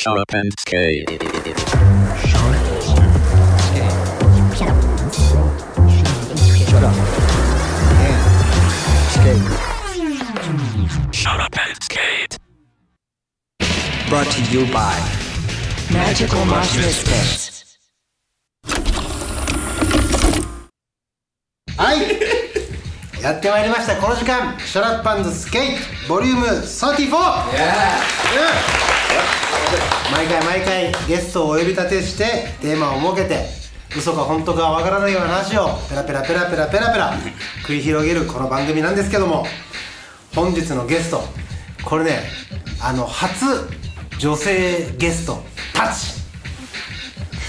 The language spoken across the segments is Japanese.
Shut up and skate. Shut up and skate. Brought to you by Magical Mosh Misfits. はいやってまいりましたこの時間シャラッパンズスケートボリューム34毎回毎回ゲストをお呼び立てしてテーマを設けて嘘か本当かわからないような話をペラペラペラペラペラペラ繰り広げるこの番組なんですけども本日のゲストこれねあの初女性ゲストたち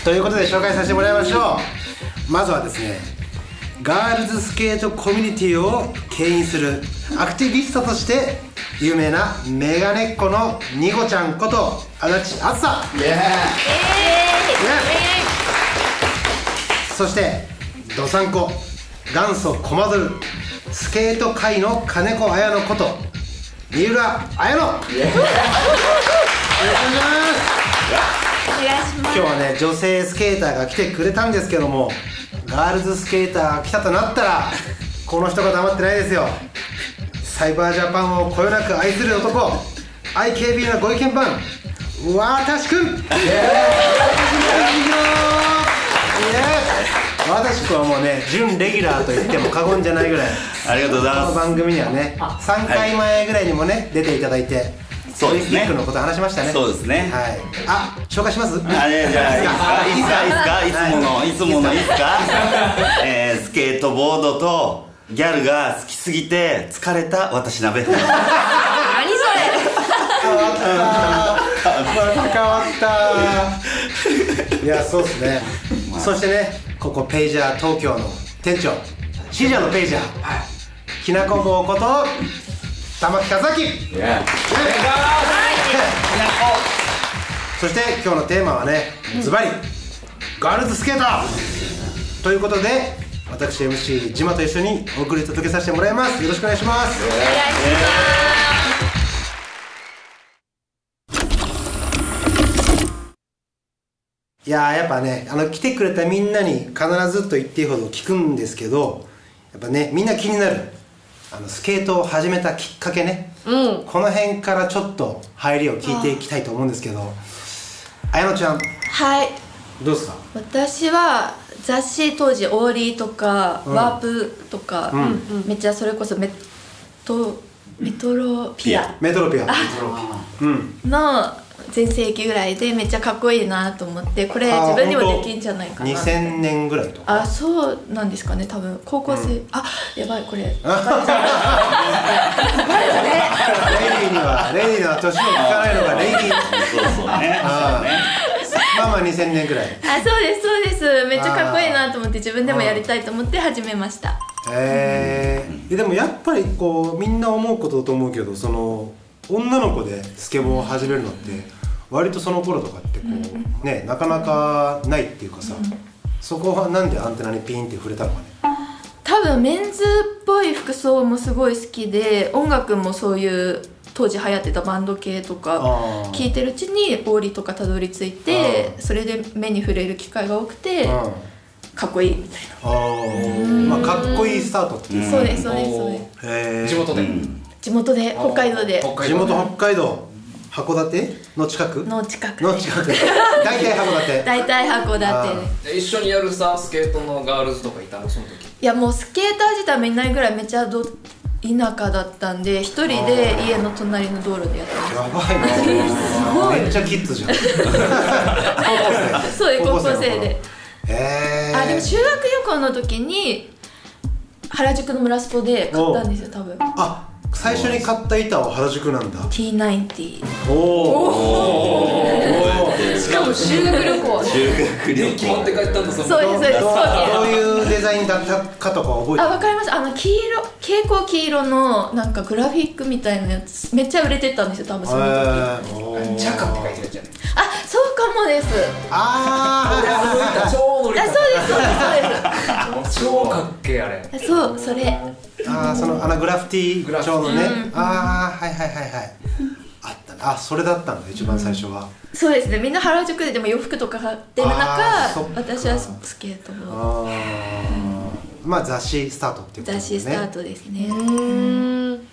ということで紹介させてもらいましょう。まずはですねガールズスケートコミュニティを牽引するアクティビストとして有名なメガネっ子のニコちゃんこと足立あずさ。そしてどさんこ元祖コマドルスケート界の金子綾乃こと三浦綾乃。お願いします。今日はね女性スケーターが来てくれたんですけどもガールズスケーターが来たとなったらこの人が黙ってないですよサイバージャパンをこよなく愛する男 IKB のご意見番わたしくん。わたしくん。はもうね準レギュラーと言っても過言じゃないぐらい。ありがとうございこのます。番組にはね3回前ぐらいにもね出ていただいてそうですね。のこと話しましたね。そうですね。はい。あ紹介します？あれじゃあいいですか？いいですか？いいですか？いつものいつものいいですか？えー、スケートボードとギャルが好きすぎて疲れた私鍋。何それ。変わった。いやそうですねそしてねここペイジャー東京の店長シージャーのペイジャーきなこ号こと玉木和明そして今日のテーマはねズバリガールズスケーターということで私 MC ジマと一緒にお送り届けさせてもらいます。よろしくお願いします。いやーやっぱねあの来てくれたみんなに必ずと言っていいほど聞くんですけどやっぱねみんな気になるあのスケートを始めたきっかけね、うん。この辺からちょっと入りを聞いていきたいと思うんですけど。綾乃ちゃん。はい。どうですか？私は雑誌当時オーリーとか、うん。ワープとか、うん。めっちゃそれこそメトメトロピア。メトロピア。うんの全盛期ぐらいでめっちゃかっこいいなと思ってこれ自分にもできんじゃないかな2000年ぐらいとか。あそうなんですかね多分。高校生、あやばいこれ。ladyには ladyには年を聞かないのが lady。ーそうそうね。あまあまあ2000年ぐらい。あそうですそうです。めっちゃかっこいいなと思って自分でもやりたいと思って始めました。へえでもやっぱりこうみんな思うことだと思うけどその女の子でスケボーを始めるのって割とその頃とかってこう、ねなかなかないっていうかさ、そこはなんでアンテナにピンって触れたのかね？多分メンズっぽい服装もすごい好きで音楽もそういう当時流行ってたバンド系とかあー。聴いてるうちにオーリーとかたどり着いてそれで目に触れる機会が多くてうん。かっこいいみたいあー。まあかっこいいスタートっていうなそうですそうですそうです。地元で、地元で北海道で。北海道。地元北海道函館の近く？の近くで。の近く。大体函館。大体函あ館一緒にやるさスケートのガールズとかいたの？その時。いやもうスケーター自体もいないぐらいめっちゃど田舎だったんで一人で家の隣の道路でやってました。やばいな。めっちゃキッズじゃん。高校生。そう高校生でへえあでも修学旅行の時に原宿の村スポで買ったんですよ多分。あ最初に買った板は原宿なんだ。T90 おおしかも修学旅行。修学旅決まって帰ったんだそそうです。そうです。どそうういうデザインだったかとか覚えてる？あわかりますあの黄色蛍光黄色のなんかグラフィックみたいなやつめっちゃ売れてたんですよ多分その時。あへー。おージャカって書いてるじゃないそうかもです。あー。超乗りあそうですそうです。超かっけえあれ。そうそれ。あーそのあのグラフィティグラフィティ。調のね、ああはいはいはいはいあったあそれだったん。だ一番最初は、そうですね。みんな原宿ででも洋服とか買ってる中私はスケートボまあ雑誌スタートっていうこと雑ですね。誌スタートですね。うーん。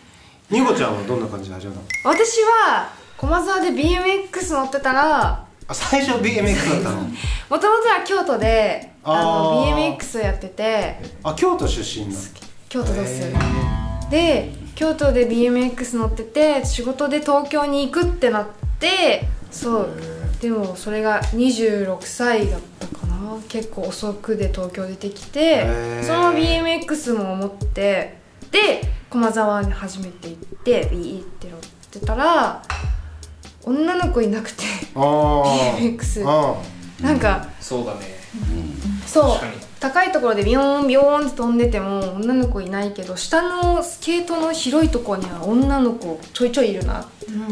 ニコちゃんはどんな感じで始めたの？私は駒沢で BMX 乗ってたらあ最初 BMX だったの？もともとは京都であの BMX をやってて。あ京都出身だ京都ですへで京都で BMX 乗ってて仕事で東京に行くってなってそう。でもそれが26歳だったかな。結構遅くで東京出てきてその BMX も持ってで駒沢に初めて行ってビーって乗ってたら女の子いなくて BMX あなんかそうだね。そう。確かに高いところでビヨーンビヨーンって飛んでても女の子いないけど下のスケートの広いところには女の子ちょいちょいいるなー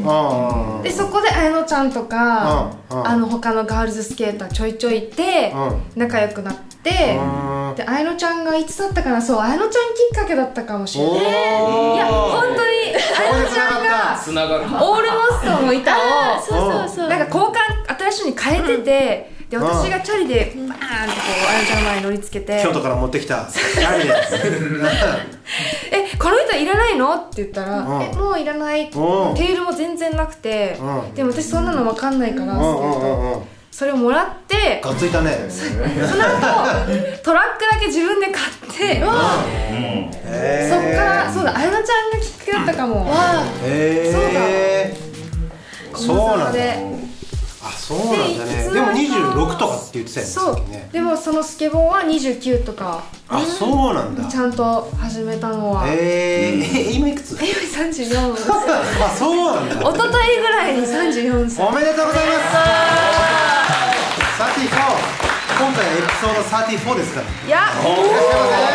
あーでそこで綾乃ちゃんとかうんうん。あの他のガールズスケーターちょいちょいいてうん。仲良くなってうん。で綾乃ちゃんがいつだったかな？そう綾乃ちゃんきっかけだったかもしれない。いや本当に綾乃ちゃんがつながる。オールモストの板をそうそうそう。なんか交換新しいのに変えてて、で私がチャリでバーンってこうあやちゃんの前に乗りつけて。京都から持ってきた。あれで「えこの板いらないの?」って言ったら「うん。えもういらない」テうん。ールも全然なくて。うん。でも私そんなの分かんないからスケうんうんートうんうんそれをもらって。がっついたね。その後トラックだけ自分で買って。そっへからそうだあやなちゃんがきっかけだったかも。えそうなんだ。であそうなんだでね。でもいつの間にか26とかって言ってたよねそう。でもそのスケボーは29とか。あそうなんだ。ちゃんと始めたのは。えー、今いくつ？今34です あそうなんだ。一昨日ぐらいに34歳。おめでとうございます。34今回はエピソード34ですから。いやいらっしゃい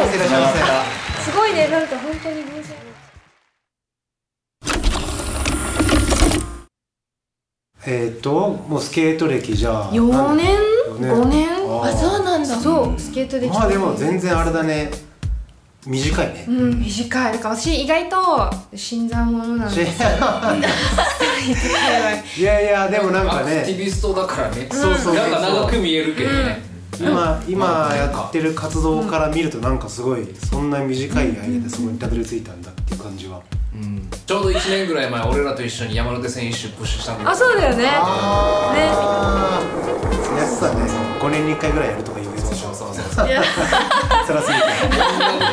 ませ。いらっしゃいませすごいね。なんか本当に偶然えっ、ー、ともうスケート歴じゃあ4年？四年。5年？ああそうなんだ。そうスケートできたまあでも全然あれだね。短いね。うん短い。だから私意外と新参者なんで いやいやでもなんかアクティねビストだからね。そうそうそう。なんか長く見えるけどね今今やってる活動から見るとなんかすごいそんな短い間でそこにたどり着いたんだっていう感じは。ちょうど1年ぐらい前俺らと一緒に山手線一周プッシュしたんだけどあそうだよね。あー。やってたね5年に1回ぐらいやるとか言うそうそうそう いや。辛すぎて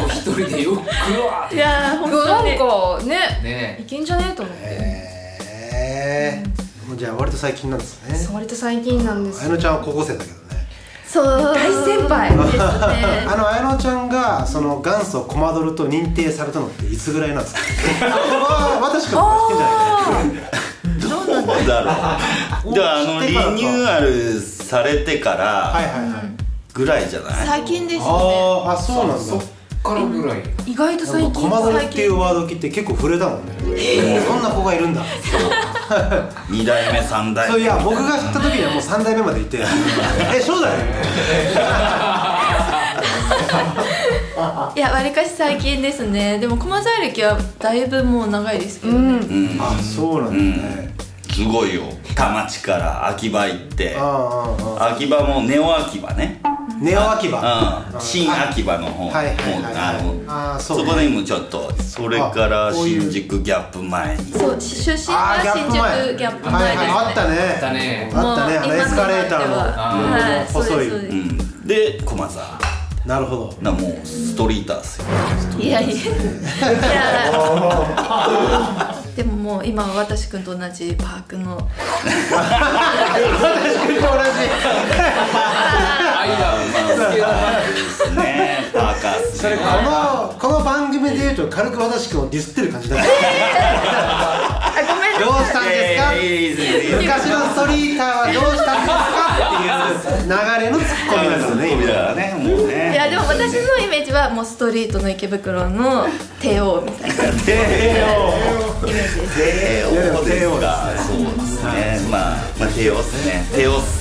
一人でよく来るわいや本当なんにかね。ね。いけんじゃねえと思って。へえじゃあ割と最近なんですね。割と最近なんです綾乃ちゃんは高校生だけどねそう大先輩ですね。あの綾乃ちゃんがその元祖コマドルと認定されたのっていつぐらいなんですか？あ私から。聞いてんじゃないどうだろう。じゃああのリニューアルされてかはいらはいはい。ぐらいじゃない？最近ですね。あーあそうなんだ。そっからぐらい。意外と最近コマドルっていうワード聞いて結構触れたもんね。そんな子がいるんだ。2代目3代目。そういや僕が知った時にはもう3代目までいて えそうだよ いやわりかし最近ですね。でも駒沢歴はだいぶもう長いですけどね、うん。あそうなんだね。すごいよ。田町から秋葉行って。秋葉もネオ秋葉ねネオ秋葉うん新秋葉の方。はい。はい。はい。もうはい。あのあーそうね。そこでもちょっとそれから新宿ギャップ前に。そう出身は新宿ギャップ前ですね、はいはい。あったね。あったね。あったねあのエスカレーターの。細い。ですそうでうん。で駒沢。なるほど。なもうストリーターっすよ。すいやいや。いやでももう今は私くんと同じパークの。私君と同じアイラブまあスケートパークですねパーカーっすそれこのこの番組で言うと軽く私君をディスってる感じだねあごめんどうしたんですか昔のストリーターはどうしたんですかってい。う流れのツッコミだからねだからねもうねい。やでも私のイメージはもうストリートの池袋の帝王みたい。なイメージです帝王ですかそうですねまあまあ帝王っすね帝王っす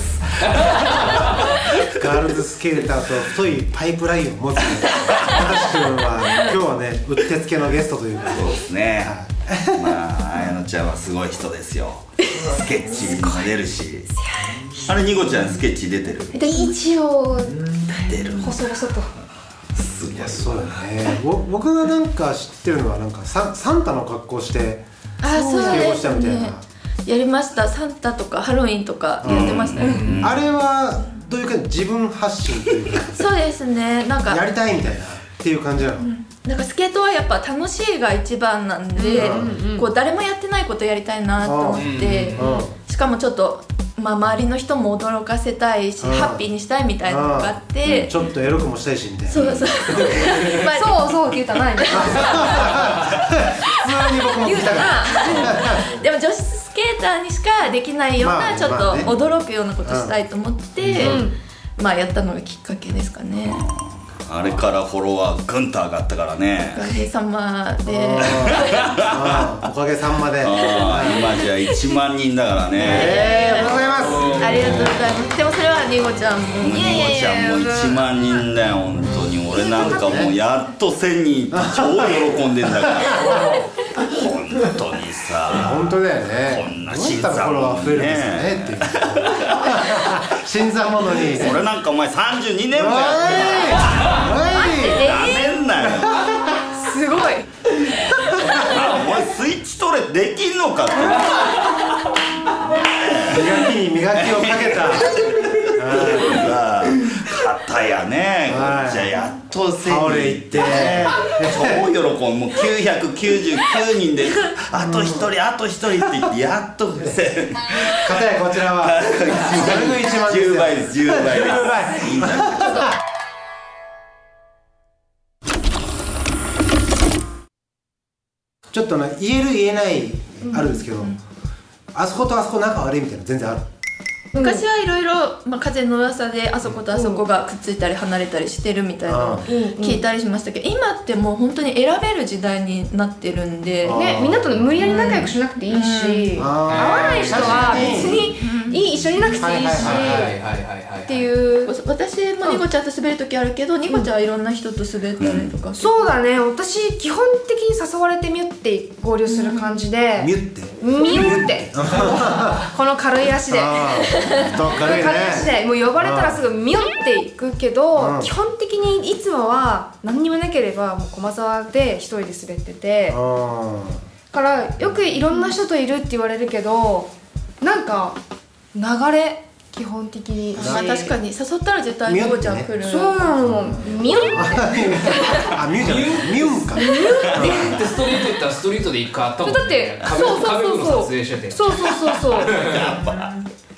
ガールズスケーターと太いパイプラインを持つ私君は今日はねうってつけのゲストというかそうですね。まあ綾乃ちゃんはすごい人ですよ。スケッチにも出るし。あれニコちゃんスケッチ出てる？で一応出る。細々とすごいそうだね。ぼ僕がなんか知ってるのはなんかササンタの格好してあそうしたみたいな、ねやりました。サンタとかハロウィンとかやってましたね、あれはどういうか自分発信というか。そうですね。なんか。やりたいみたいな。っていう感じなの、なんかスケートはやっぱ楽しいが一番なんで、こう誰もやってないことやりたいなと思って、うん。しかもちょっと、まあ、周りの人も驚かせたいし、うん。ハッピーにしたいみたいなのがあって、ちょっとエロくもしたいしみたいな。そうそう。まあそうそうって言ったらない。ね 普通に僕も聞きたかっでも女子スケーターにしかできないような、まあちょっと驚くようなことしたいと思って、まあやったのがきっかけですかね、あれからフォロワーぐんと上がったからね。おかげさまで。おかげさまで。今じゃ1万人だからね。えー、ありがとうございます。ありがとうございます。でもそれはニゴちゃんも。ニコちゃんも1万人だよ本当に。俺なんかもうやっと1000人超喜んでんだから。本 当にさ本当だよね。こんなどうやったらフォロワー増えるんですかねっていう。新参者に。俺なんかお前32年おいもやってるおい。なめんなよ。すごい。あお前スイッチ取れできんのかって。磨きに磨きをかけた。さ片やね。こはいっちはやっと1000倒れい。って。超喜んもう999人で あと1人あと1人って言ってやっと1000片やこちらは。軽く1万ですよ。10倍です10倍。です10倍。いいなちょっとね言える言えないあるんですけど、あそことあそこ仲悪いみたいなの全然ある昔はいろいろまあ風の噂であそことあそこがくっついたり離れたりしてるみたいなのを聞いたりしましたけど今ってもう本当に選べる時代になってるんで。あねみんなと無理やり仲良くしなくていいし、うん。合わない人は別にいい一緒にいなくていいし、っていう。私もニコちゃんと滑る時あるけどニコちゃんはいろんな人と滑ったりとか。そうだね。私基本的に誘われてミュって合流する感じで、ミュって？ミュって。この軽い足で。軽いね。の軽い足で。もう呼ばれたらすぐミュっていくけど、うん。基本的にいつもは何にもなければもう駒沢で一人で滑ってて。からよくいろんな人といるって言われるけどなんか流れ基本的に。まあ確かに誘ったら絶対ニコちゃん来る。そうなの。ミュってあミュじゃない。ミュンか。でストリート行ったらストリートで一回あったもんね。だって壁そうそうそうそうそうそうそうそう。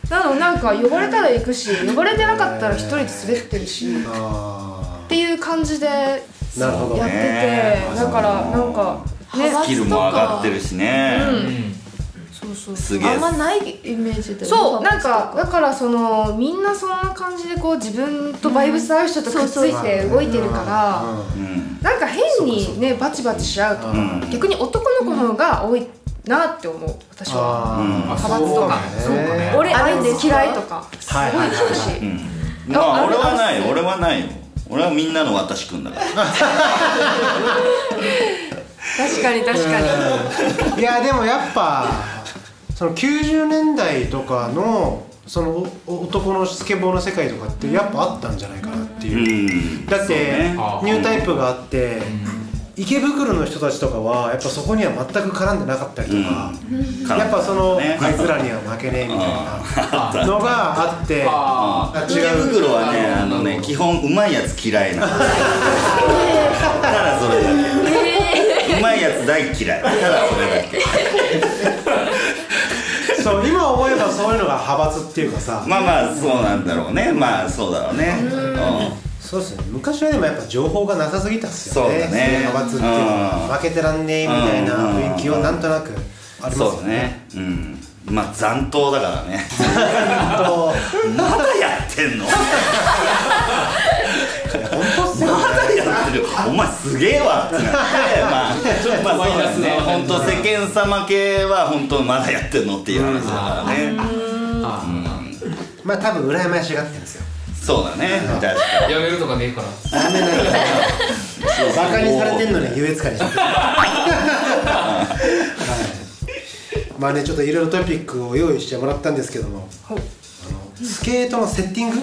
なのなんか呼ばれたら行くし呼ばれてなかったら一人で滑ってるし。っあていう感じでやってて、なるほどね。だからなんかね。スキルも上がってるしね。そうそうすげえ。あんまないイメージでそうなんかだからそのみんなそんな感じでこう自分とバイブス合う人とくっついて動いてるから、うん。なんか変にねバチバチしちゃうとか、うん。逆に男の子の方が多いなって思う私は。あうん。派閥とか。そうかね。俺あいつ嫌いとかすごいはいはいはい。聞くし、うん。まあ俺はない俺はないよ。俺はみんなの私くんだから。確かに確かに。いやでもやっぱその90年代とかのそのお男のスケボーの世界とかってやっぱあったんじゃないかなってういう、ん。だって、ね。ニュータイプがあって、池袋の人たちとかはやっぱそこには全く絡んでなかったりとか、やっぱその、ね。あいつらには負けねえみたいなのがあってああ池袋はねあのね基本うまいやつ嫌いなの。ただそれだけ。うまいやつ大嫌い。ただそれだけそういうのが派閥っていうかさ、まあまあそうなんだろうね。まあそうだろうね。うん。そうですね。昔はでもやっぱ情報がなさすぎたっすよね。そうだね。派閥っていうのは。うん。負けてらんねえみたいな雰囲気をなんとなくありますそうよね。うん。まあ残党だからね。とまだやってんの？本当っすよね。まだやってる。お前すげえわってなって。ま あまあそうだね。本当世間様系は本当まだやってんのっていう話だからね。あまあ多分羨ましがってるんですよ。そうだね。確かにやめるとかねえから。ダメなんだバカにされてんのに優越感にしてる。まあねちょっといろいろトピックを用意してもらったんですけども。あのスケートのセッティング、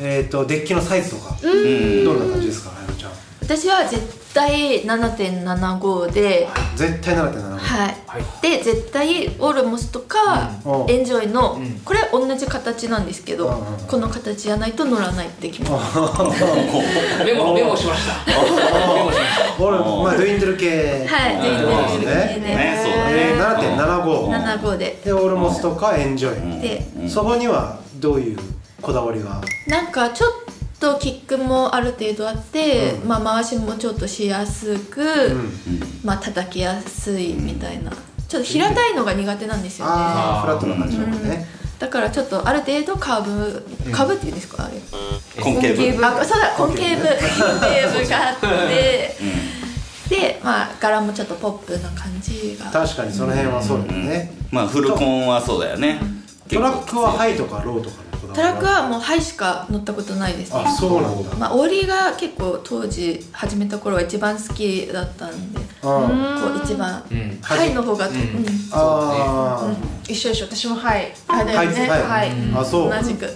えっ、とデッキのサイズとか、どんな感じですか？あやのちゃん私は絶対7.75で絶対7.7はい、で絶対オルモスとか、うん。エンジョイの、これ同じ形なんですけど、うんうんこの形じゃないと乗らないって決めましたメモメモしました。メモしました。俺まあドゥインドル系。はいで。そうでですねでねねー、7.75 75で。でオルモストかエンジョイ、でそこにはどういうこだわりが？なんかちょっとキックもある程度あって、うん。まあ回しもちょっとしやすく、まあ叩きやすいみたいな。ちょっと平たいのが苦手なんですよね。ああフラットな感じのね、だからちょっとある程度カーブカーブっていうんですか？あれコンケーブあそうだコンケーブコンケーブがあって。でまあ柄もちょっとポップな感じが。確かにその辺はそうだよね、まあフルコンはそうだよね。トラックはハイとかローとかトラックはもうハイしか乗ったことないですね。あそうなんだ。まあオーリーが結構当時始めた頃は一番好きだったんであこう一番ん。ハイの方が、うん。あ一緒一緒。私もはいあだよね、はい。はいあそう。同じく。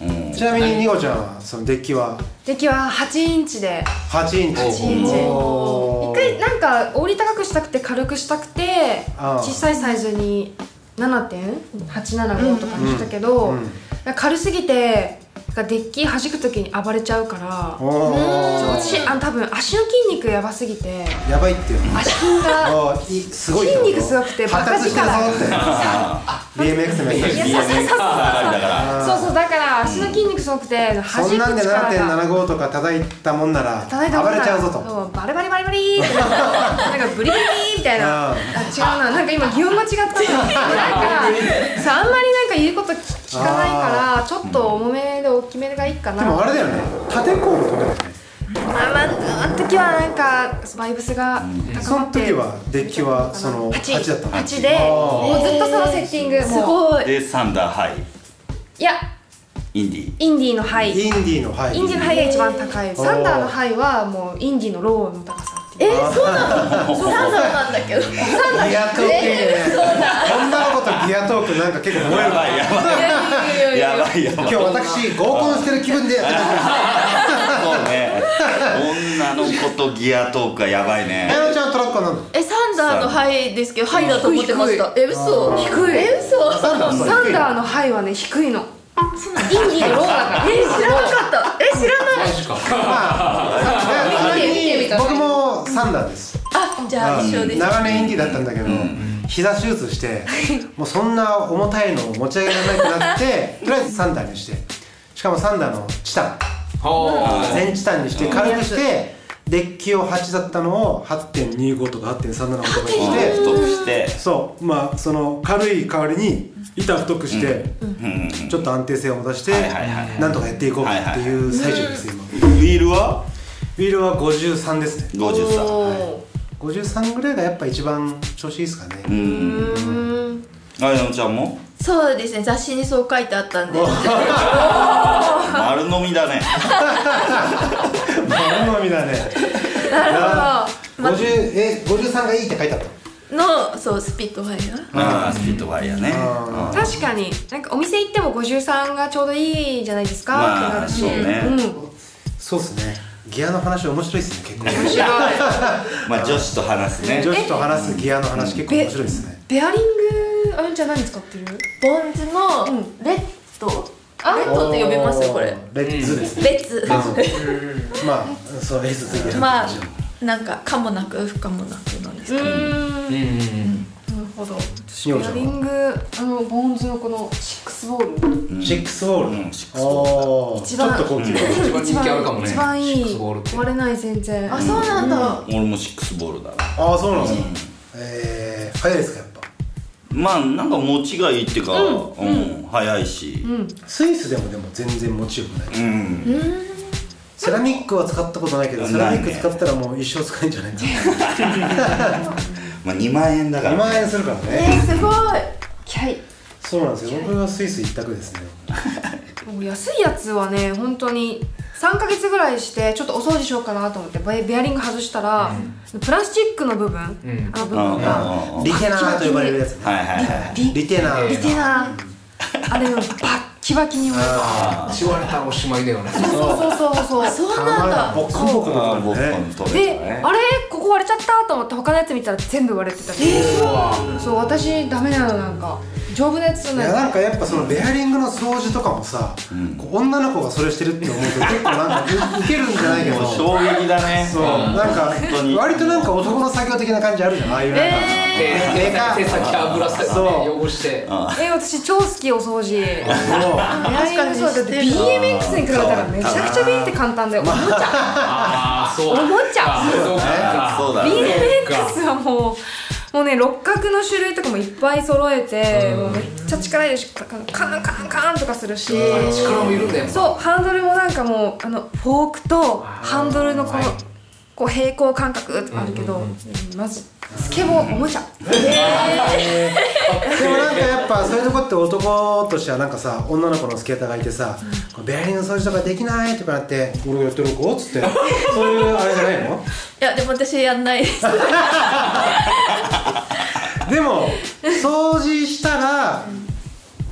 うん。ちなみにニコちゃんはそのデッキは？デッキは8インチで。8インチ。8インチ。一回なんか折り高くしたくて軽くしたくてあー小さいサイズに7.875とかにしたけど、うん。うん軽すぎてデッキ弾く時に暴れちゃうから私あの多分足の筋肉やばすぎてやばいってよ足筋がすごい筋肉すごくてバって。BMX のやつ。いや BMX 上がりだから。そうそうだから足の筋肉すごくて弾くそんなんで力が7.75とか叩いたもんなら叩いたもんなら暴れちゃうぞと。バリバリバリバリーってなんかブリブリみたいなああ違うな。なんか今擬音間違ったななんかそうあんまりなんか言うこと聞かないからちょっと重めで大きめがいいかな。でもあれだよね。縦コール止めたよね。まあまああの時はなんかバイブスが高そのまって時はデッキはその8 8だったの？8でもうずっとそのセッティングすごい。でサンダーハイ。いや。インディインディーのハイ。インディーのハイ。インディーのハイが一番高い。サンダーのハイはもうインディーのローの高さえー、そうなの？そうなんなんだけど。ギアトークね。女の子とギアトークなんか結構燃えるやばいやばいやばいやばい。今日私合コンしてる気分でやってます そうね。女の子とギアトークはやばいね。あやのちゃんトラックは何だ。えサンダーのハイですけどハイだと思ってましたえ嘘。低い。え嘘。サンダーはサンダーのハイはね低いの。インディローだからえ知らなかった。え知らない。僕もサンダーです。あじゃあ一緒です長年インディーだったんだけど、膝手術してもうそんな重たいのを持ち上げられなくなって とりあえずサンダーにしてしかもサンダーのチタン。は全チタンにして軽くしてデッキを8だったのを8.25とか8.37とかにして太くして。そう。まあその軽い代わりに板太くして、うん。ちょっと安定性を持たして、はいはいはいなんとかやっていこうっていう最中です今、ウィールはウィールは53ですね。53お53ぐらいがやっぱ一番調子いいですかね、うん。あやのちゃんも？そうですね。雑誌にそう書いてあったんで。丸飲みだね。丸飲みだね。なるほど。50え53がいいって書いてあったの？そうスピットファイアああスピットファイヤーね。確かに。なんかお店行っても53がちょうどいいじゃないですか、まあってなるしそうね。うんそうですねギアの話面白いですね結構。面白い。まあ女子と話すね。女子と話すギアの話結構面白いですね。ベアリングあんちゃん何使ってるボーンズのうんレッズ、レッズって呼びます？よこれ。レッツですね。レッツまあそうレッツまあなんか可もなく不可もなくなんですか、うーん。うんうんうん。なるほど。しおちゃんはベアリングあのボーンズのこのスイスボール。シックスウォール、うんシックスウォールおーちょ一番っと高級、一番人気あるかもね。一番いい割れない全然。あそうなんだ、俺もスイスボールだな。ああそうなんですか、えー、早いですかやっぱ。まあなんか持ちがいいっていうかうん。早いし。うん。スイスでもでも全然持ちよくない。うん。セラミックは使ったことないけどセラミック使ったらもう一生使えんじゃないか まあ2万円だか2ら万円するからえねー、すごい。キャイ。そうなんですよ。僕はスイス一択ですね。もう安いやつはね本当に3ヶ月ぐらいしてちょっとお掃除しようかなと思ってベベアリング外したら、プラスチックの部分、ん。あの部分が、リテナーと呼ばれるやつね。はいはいはいリテナー。リテナー。あれのバッキバキに割れた。しわれたらおしまいだよね。そうそうそうそう。そうなんだ。ボッコンボコンボコあー僕ンね。であれここ割れちゃったと思って他のやつ見たら全部割れてた。そう私ダメなのなんか丈夫なやつじゃない。いやなんかやっぱそのベアリングの掃除とかもさ、こう女の子がそれしてるって思うと結構なんかうウケるんじゃないけど。衝撃だね。そう。なんか本当に。割となんか男の作業的な感じあるじゃん。ああいうなんか、手手先手先油してそう。汚して。え私超好きお掃除。ベそう。アリングそうだって BMX に比べたらめちゃくちゃビンって簡単だよ。おもちゃ。ああそう。おもちゃ。そうだね。BMX はもうもうね六角の種類とかもいっぱい揃えて、もうめっちゃ力入れるしカンカンカンカンとかするし、力もいるんだよそうハンドルもなんかもうあのフォークとハンドルのこの、はい。こう平行感覚とかあるけど、まずスケボーおもちゃ。でもそういうとこって男としてはなんかさ女の子のスケーターがいてさ「こうベアリングの掃除とかできない」とかなって「俺がやってる子?」っつって。そういうあれじゃないの？いやでも私やんない。で すでも掃除したら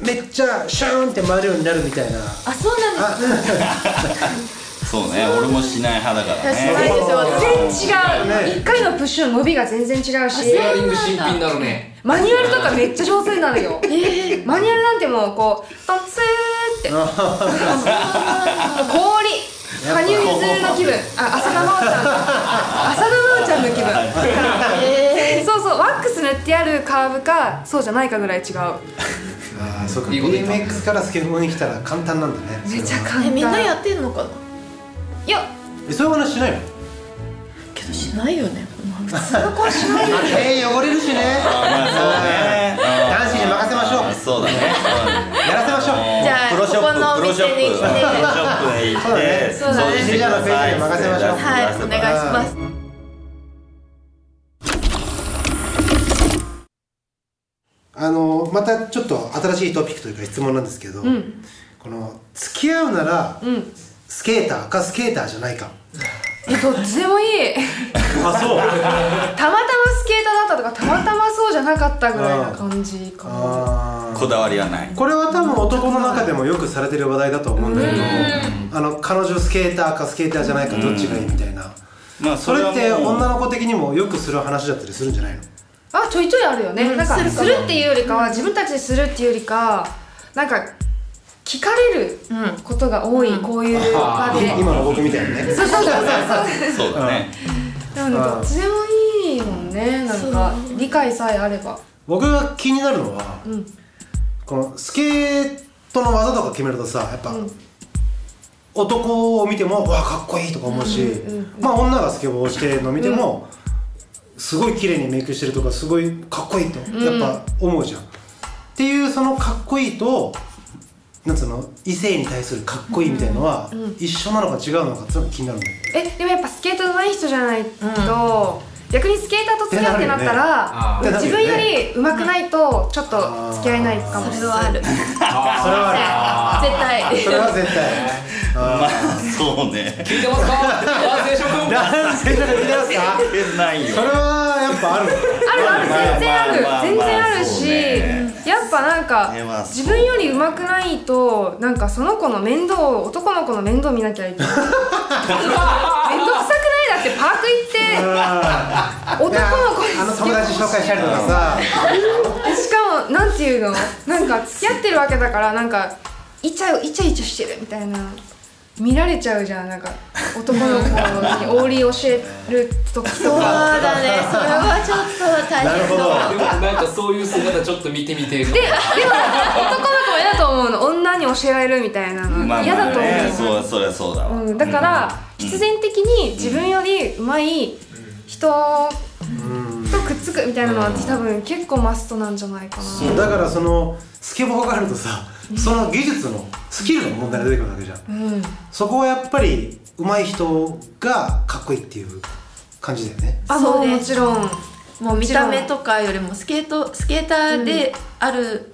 めっちゃシューンって回るようになるみたいな。あそうなんですそうね俺もしない派だからしないね。ですよ全然違う、ね一回のプッシュの伸びが全然違うし。ベアリング新品になるね。マニュアルとかめっちゃ上手になるよ、マニュアルなんてもうこうトンスーって。氷羽生結弦の気分。あ浅田真央ちゃん。浅田真央ちゃんの気分。そうそうワックス塗ってあるカーブかそうじゃないかぐらい違う。ああそうか。BMX からスケボーに来たら簡単なんだね。めちゃ簡単。えみんなやってんのかな？いや。えそういう話しないの？けどしないよね。普通の子はしないよ 手汚れるしね。まあそうね。男子に任せましょう。そうだね。やらせましょう。じゃあプロショップこプロショップ。プロショップへ行って。そうだね。掃除してくださいじゃあページに任せましょう。はい。お願いします。あのまたちょっと新しいトピックというか質問なんですけど、この付き合うなら、スケーターかスケーターじゃないか。えどっちでもいい。あそう。たまたまスケーターだったとかたまたまそうじゃなかったぐらいな感じかな。こだわりはない。これは多分男の中でもよくされてる話題だと思うんだけどあの彼女スケーターかスケーターじゃないかどっちがいいみたいな。まあそれって女の子的にもよくする話だったりするんじゃないの？あちょいちょいあるよね、なんかするかも。するっていうよりかは自分たちでするっていうよりかなんか聞かれるうん。ことが多い、こういう場で、今の僕みたいにね。そうそうそうそう。そうだね。でもねどっちでもいいもんねなんか理解さえあれば。僕が気になるのは、ん。このスケートの技とか決めるとさやっぱ、男を見てもわあかっこいいとか思うし、まあ女がスケボーをしてるのを見ても、すごい綺麗にメイクしてるとかすごいかっこいいとやっぱ思うじゃん、っていうそのかっこいいとなんつうの異性に対するかっこいいみたいのは、一緒なのか違うのかっていうのが気になるんだよえでもやっぱスケート上手い人じゃないと、逆にスケーターと付き合うってなったら、ね。自分より上手くないとちょっと付き合えないかも。それはある。それは絶対。それは絶対。まあそうね。聞いてますか？男性諸君。男性から見てますか？えないよ。それはやっぱあるあるある。全然あるまあまあまあ。全然ある。し。ねやっぱなんか自分より上手くないとなんかその子の面倒を男の子の面倒見なきゃいけない。面倒くさくない？だってパーク行って男の子にあの友達紹介したりとかさ。しかもなんていうの？なんか付き合ってるわけだからなんかイチャイチャイチャしてるみたいな見られちゃうじゃんなんか男の子にオーリー教える時とそうかだね。それはちょっと大なるほど。変だわでもなんかそういう姿ちょっと見てみて。ででも男の子も嫌だと思うの。女に教えられるみたいなの。まあ嫌だと思う、ねそうそりゃそうだわ。うん、だから必然的に自分より上手い人とくっつくみたいなのは多分結構マストなんじゃないかな。だからそのスケボーがあるとさその技術のスキルの問題が出てくるわけじゃん。うん。そこはやっぱり上手い人がかっこいいっていう感じだよね。あそうですもちろんもう見た目とかよりもスケートスケーターである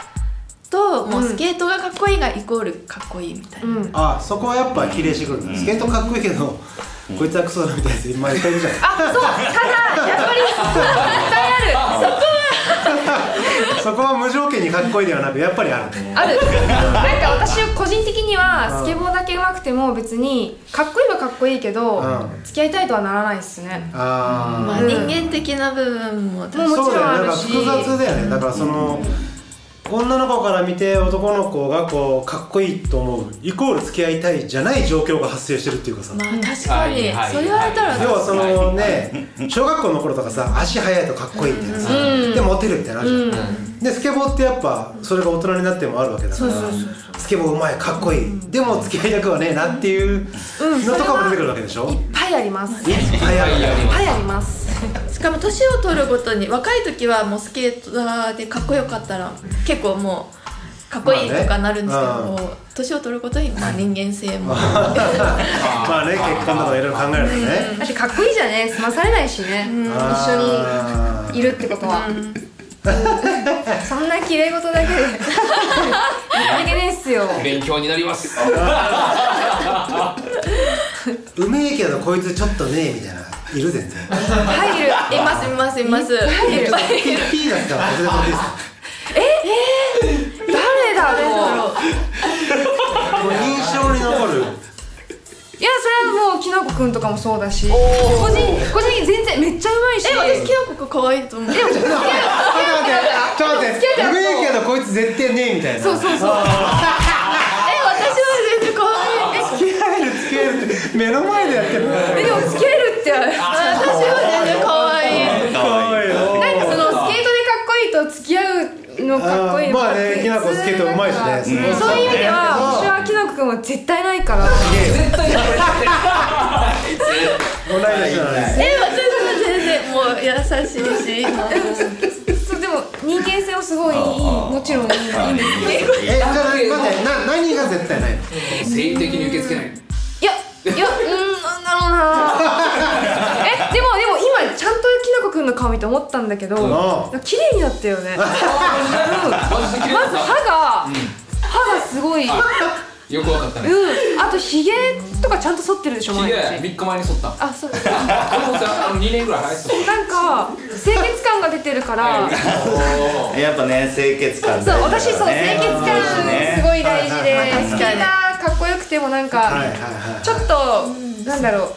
ともうスケートがかっこいいがイコールかっこいいみたいな、うん。あそこはやっぱ比例してくる。ん。だ、スケートかっこいいけど、こいつはクソだみたいなやついっぱいいるじゃん。あそう。ただやっぱり絶対ある。そ こ そこは無条件にかっこいいではなくやっぱりあるある。なんか私個人的にはスケボーだけ上手くても別にかっこいいはかっこいいけど、うん。付き合いたいとはならないっすね。あまあ、うん。人間的な部分も確かに。もちろんそうだよね。なんかあるし複雑だよね。だからその、女の子から見て男の子がこうかっこいいと思うイコール付き合いたいじゃない状況が発生してるっていうかさ、まあ確かに、はいはいそう言われたら、要はそのね小学校の頃とかさ足速いとかっこいいみたいなさ、でモテるみたいなのあるじゃん、でスケボーってやっぱそれが大人になってもあるわけだからスケボーうまいかっこいい。でも付き合いたくはねえなっていうのとかも出てくるわけでしょ、いっぱいあります。いっぱいあります しかも年を取るごとに若い時はもうスケートでかっこよかったら結構もうかっこいいとかなるんですけど、まあね。年を取るごとにまあ人間性も。まあね結婚とかいろいろ考えるとね、だってかっこいいじゃね。済まされないしね、一緒あー。にいるってことは、そんな綺麗事だけで。言ってあげねえっすよ。勉強になります。うめえけどこいつちょっとねえみたいないる全然。入る。いますいますいます。いっぱぱいいる。P だったらこれでもいいです。か誰だろう。印象に残る。いやそれはもうきなこくんとかもそうだし。個人個人全然めっちゃうまいし。え私キノコが可愛いと思う。ちょっと待って。ちょっと待って。うめえけどこいつ絶対ねえみたいな。そうそうそう 目の前でやってる。えでも付き合えるって。私は全然可愛い。かわい。なんかそのスケートでかっこいいと付き合うのかっこいいのまあねきなこスケートうまいしね。うん。そういう意味では私はきなこくんは絶対ないから。同い年なのにえ私は全然もう優しいし。人間性もすごいいい。もちろんいい。いい。んですけどえじゃあ待ってな何が絶対ないの？生理的に受け付けないいやうーんなんだろうな。えでもでも今ちゃんときなこくんの顔見て思ったんだけどあ綺麗になったよね、うん、まず歯が、歯がすごい。うんよくわかったね。あとひげとかちゃんと剃ってるでしょひげ毎日。3日前に剃った。あそう。このさあの2年ぐらい生えてなんか清潔感が出てるからたやっぱね清潔感そう私そう清潔感すごい大事ではいはいはいスケーターかっこよくてもなんか、はいはいはいちょっとなんだろう。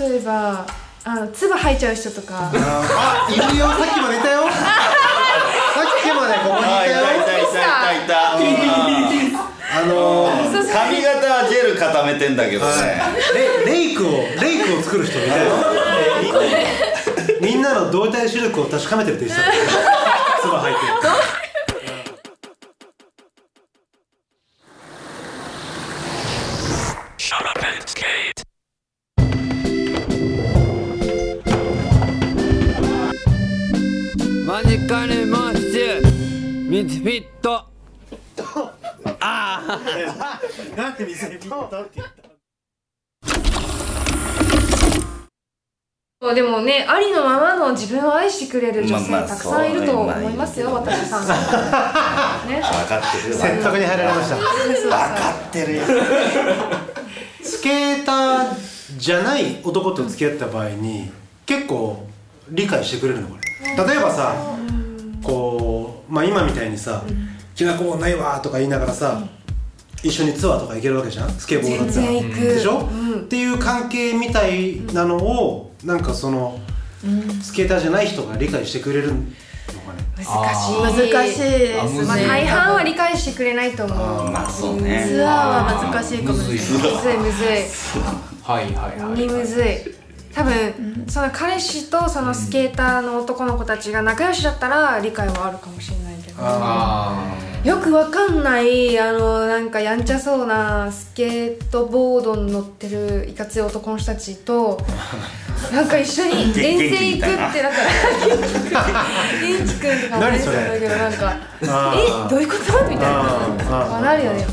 例えばあの唾吐いちゃう人とか。あいるよ。さっきまでいたよ。さっきまでここにいたよ。たいたいたいたいた。あのー髪型はジェル固めてんだけどね。レレイクをレイクを作る人いたよ。みんなの動体視力を確かめてるって言ってた。唾吐いて Shut up and skate. マジカルモッシュミツフィットなんで店にピッタって言ったそうでもねありのままの自分を愛してくれる女性たくさんいると思いますよ、まあ私さん。ね。分かってるよ。説得に入られました。分かってるよスケーターじゃない男と付き合った場合に結構理解してくれるのこれ。例えばさこうまあ今みたいにさ「きなこもないわ」とか言いながらさ一緒にツアーとか行けるわけじゃん？スケボーだったらでしょ、うん。っていう関係みたいなのをなんかそのスケーターじゃない人が理解してくれるのかね難しい。難しいですね。まあ、大半は理解してくれないと思う。まあそうね。ツアーは難しいかもしれない。むずい。むずいはいはいはいにむずい。多分その彼氏とそのスケーターの男の子たちが仲良しだったら理解はあるかもしれないけど。あよくわかんないあのなんかやんちゃそうなスケートボードに乗ってるいかつい男の人たちとなんか一緒に遠征行くってなったら元気くんとかも何それ？だけどなんかえどういうこと？みたいな。あーあー。あなるよね。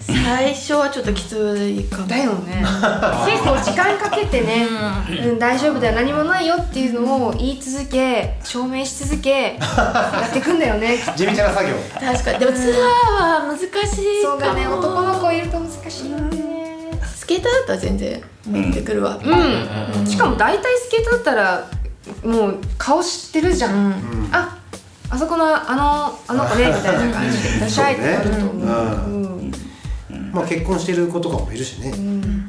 ス最初はちょっときついかも。だよね結構時間かけてね、うん。大丈夫だよ何もないよっていうのを言い続け証明し続け やっていくんだよね。地道な作業。確かに。でもツアーは難しいかもそうだね男の子いると難しいよね。スケーターだったら全然持ってくるわ。うん、しかも大体スケートだったらもう顔知ってるじゃん、ああそこのあのあの子ね みたいな感じで「いらっしゃい」ってなると思う。そうねうん。まあ結婚してる子とかもいるしね、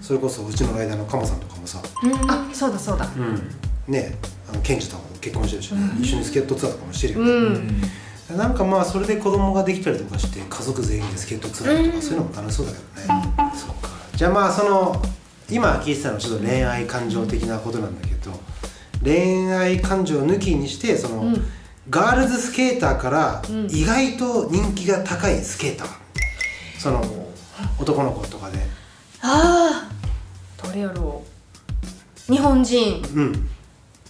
それこそうちの間のカモさんとかもさ、あそうだそうだ。ねあのケンジとかも結婚してるし、一緒にスケートツアーとかもしてるようね、ん。なんかまあそれで子供ができたりとかして家族全員でスケートツアーとか、そういうのも楽しそうだけどね、そう。かじゃあまあその今聞いてたのはちょっと恋愛感情的なことなんだけど恋愛感情抜きにしてその、ガールズスケーターから意外と人気が高いスケーター、その男の子とかで。あどれやろう。日本人。うん。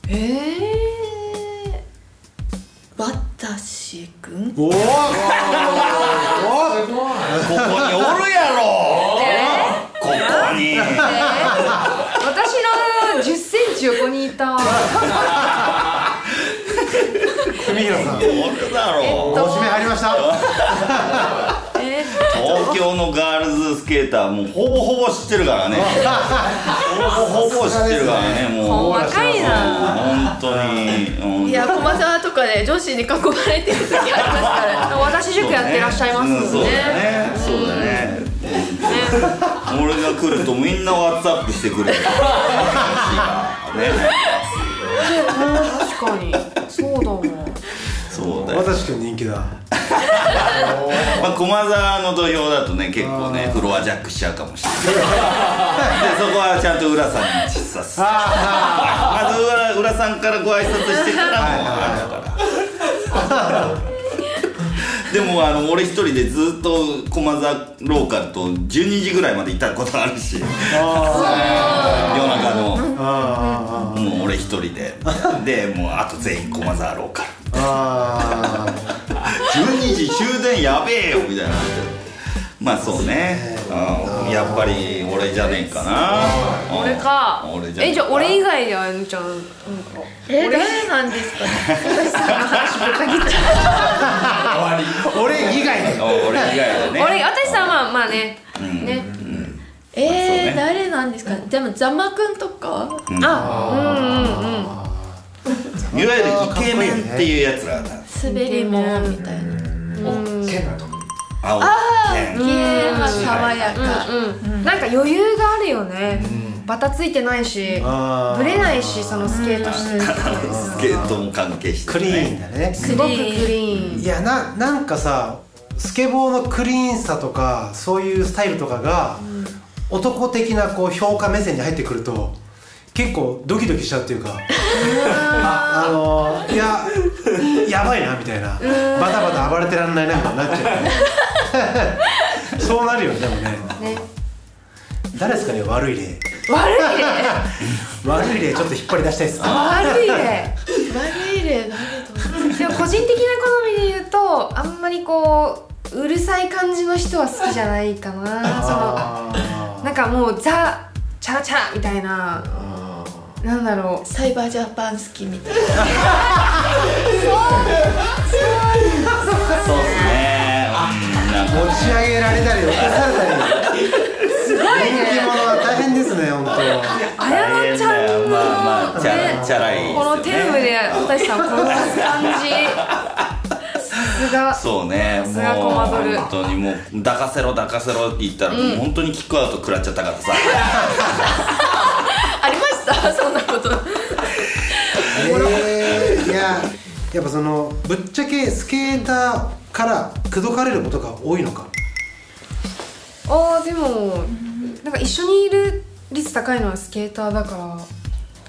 ええあ私くんおおおここにおるやろ私の1 0センチ横にいた。文弘さんおるだろお締め入りました。え東京のガールズスケーターもうほぼほぼ知ってるからね。ほぼほぼ知ってるからねもう。若いな。本当に。うんいや駒沢とかで女子に囲まれてる時ありますから私塾やってらっしゃいますもんね。そうだね俺が来るとみんなワッツアップしてくれる。ね 確かに。そうだわそうだよ。私くん人気だ。まあ、駒沢の土俵だとね結構ねフロアジャックしちゃうかもしれない。でそこはちゃんと浦さんに実さす。あまず浦浦さんからご挨拶してからもうあれだからでもあの俺一人でずっと駒沢ローカルと12時ぐらいまでいたことあるし。夜中の。あもう俺一人で。でもうあと全員駒沢ローカル。あ12 時終電やべえよみたいなまあそうね、うん、やっぱり俺じゃねえかな。俺か。俺じゃねえじゃあ俺以外であやみちゃんなんかえ誰なんですか？ね俺以外で。俺以外だね。俺私さんはまあね。うん。ね。えーね。誰なんですか？ねでもざまくんとか？あうんうんうん。いわゆるイケメンっていうやつらだ。滑りもみたいな青あねゲーム爽やか。うんなんか余裕があるよね。バタついてないしあー。ぶれないしそのスケートして。る時スケートも関係してクリーンだね。すごくクリーン。いやななんかさスケボーのクリーンさとかそういうスタイルとかが、男的なこう評価目線に入ってくると結構ドキドキしちゃうっていうか。あのいややばいなみたいな。バタバタ暴れてらんないなみたいになっちゃうね そうなるよねでもね。ね。誰ですかね悪い例。悪いね 悪い例ちょっと引っ張り出したいです。ね悪いね悪い例 誰とでも個人的な好みで言うとあんまりこううるさい感じの人は好きじゃないかな。あそのなんかもうザ・チャラチャラみたいな。なんだろう。サイバージャパン好きみたいな。そう。っすねう。んなんかー持ち上げられたり落とされたりすごい。人気者は大変ですね本当あやのちゃんのまあまあチャラチャラい。ねこのテームで私さんこの感じさすがそうねもう本当にもう抱かせろ抱かせろって言ったら、もう本当にキックアウト食らっちゃったからさありましたそんなことえー、い。ややっぱそのぶっちゃけスケーターから口説かれることが多いのか？あーでもなんか一緒にいる率高いのはスケーターだから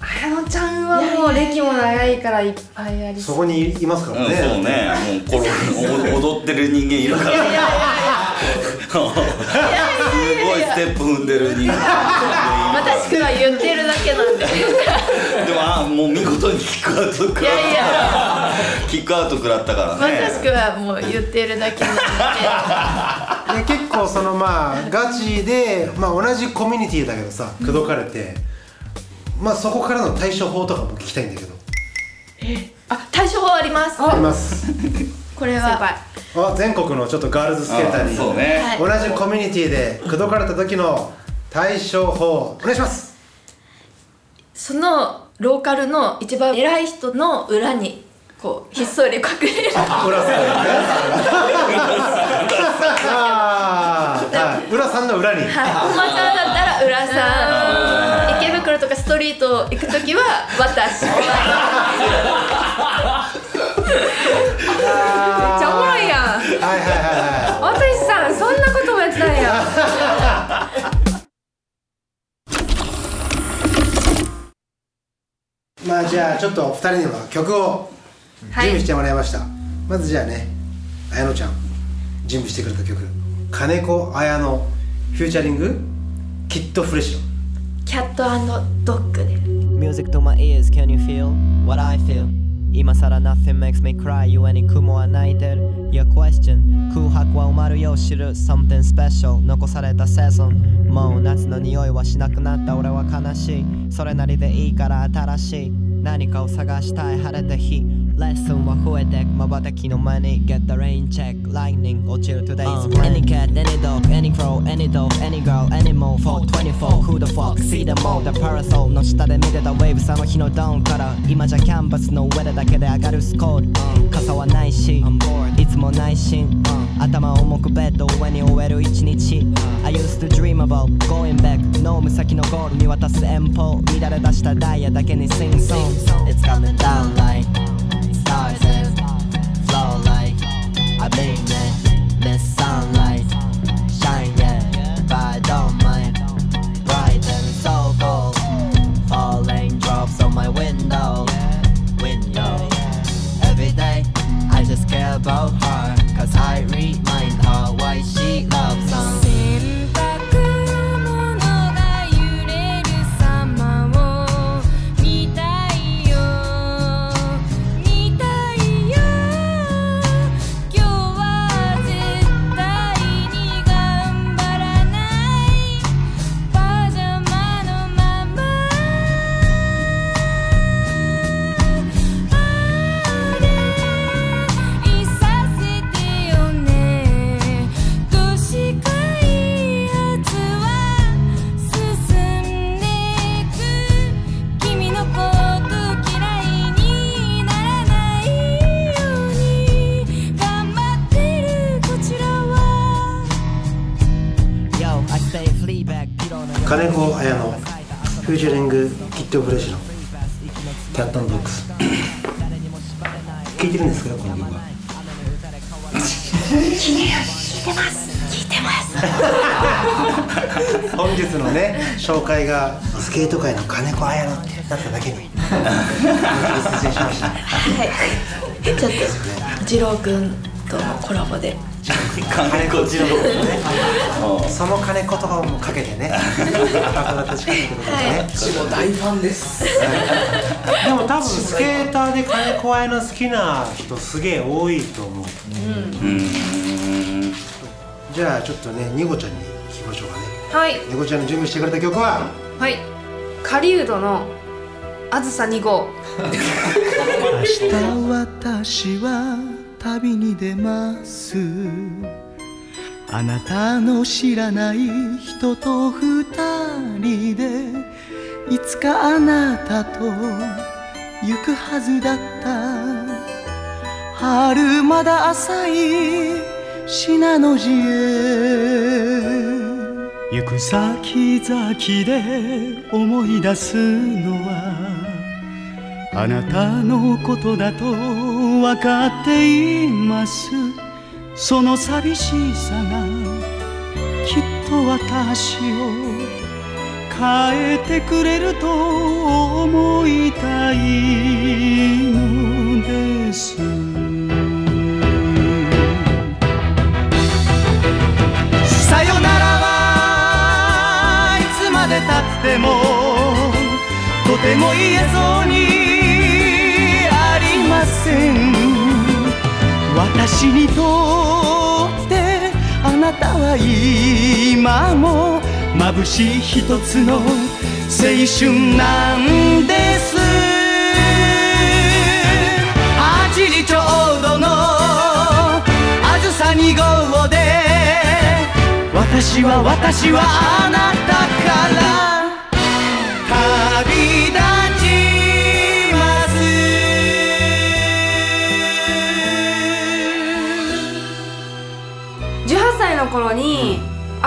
あやのちゃんはもう歴も長いからいっぱいありそう。そこにいますからうん、ね、そうね。もうこれ踊ってる人間いるから。すごいステップ踏んでる人間 私くは言ってるだけなんで。でもあもう見事にキックアウト食らっいやいや。キックアウト食らったからね。私くはもう言ってるだけなんで。で結構そのまあガチで、まあ、同じコミュニティだけどさ口説かれて、まあそこからの対処法とかも聞きたいんだけど。あ対処法あります。あります。これは。あ全国のちょっとガールズスケーターにあそうね。同じコミュニティで口説かれた時の対処法。お願いします。そのローカルの一番偉い人の裏にこうひっそり隠れる。浦さん。あーはい。浦さんの裏に。はい、本間さんだったら浦さん。池袋とかストリート行く時は私。めっちゃおもろいやん。はいはいはいはい。私さんそんなこともやってたんやまあじゃあちょっと2人には曲を準備してもらいました、まずじゃあね綾乃ちゃん準備してくれた曲。金子綾乃フューチャリングキッドフレッシュ。キャットドッグで。Music to my ears, can you feel what I feel? 今さら nothing makes me cry 故に雲は泣いてる Your question 空白は埋まるよう知る Something special. 残されたセゾンもう夏の匂いはしなくなった。俺は悲しい。それなりでいいから新しい。何かを探したい。晴れた日。レッスンは増えてく瞬きの前に Get the rain check lightning 落ちる today's Any cat, any dog, any crow, any dog, any girl, any more 424 Who the fuck, see them all The parasol の下で見てた waves あの日のダウンから今じゃキャンバスの上でだけで上がるスコール傘はないしいつも内心頭重くベッド上に終える一日 I used to dream about going back ノーム先のゴール見渡す遠方乱れ出したダイヤだけに sing song It's coming down like I mean it 金子綾乃フューチャリングキッドフレッシュのキャットドッグス。聞いてるんですかこの曲は？本日のね紹介がスケート界の金子綾乃ってなっただけに。失礼しました。ちょっと二郎くんとのコラボで。金子次郎その金子とかもかけてね。私も大ファンですでも多分スケーターで金子綾乃好きな人すげえ多いと思う、じゃあちょっとねニゴちゃんに聞きましょうかね。はい。ニゴちゃんの準備してくれた曲は？はい。狩人のあずさ2号。明日私は旅に出ます。あなたの知らない人と二人でいつかあなたと行くはずだった。春まだ浅い信濃路へ行く先々で思い出すのはあなたのことだと分かっています。その寂しさがきっと私を変えてくれると思いたいのです。さよならはいつまでたってもとても言えそうに私にとってあなたは今も眩しい一つの青春なんです。8時ちょうどのあずさ2号で。私は私はあなたから。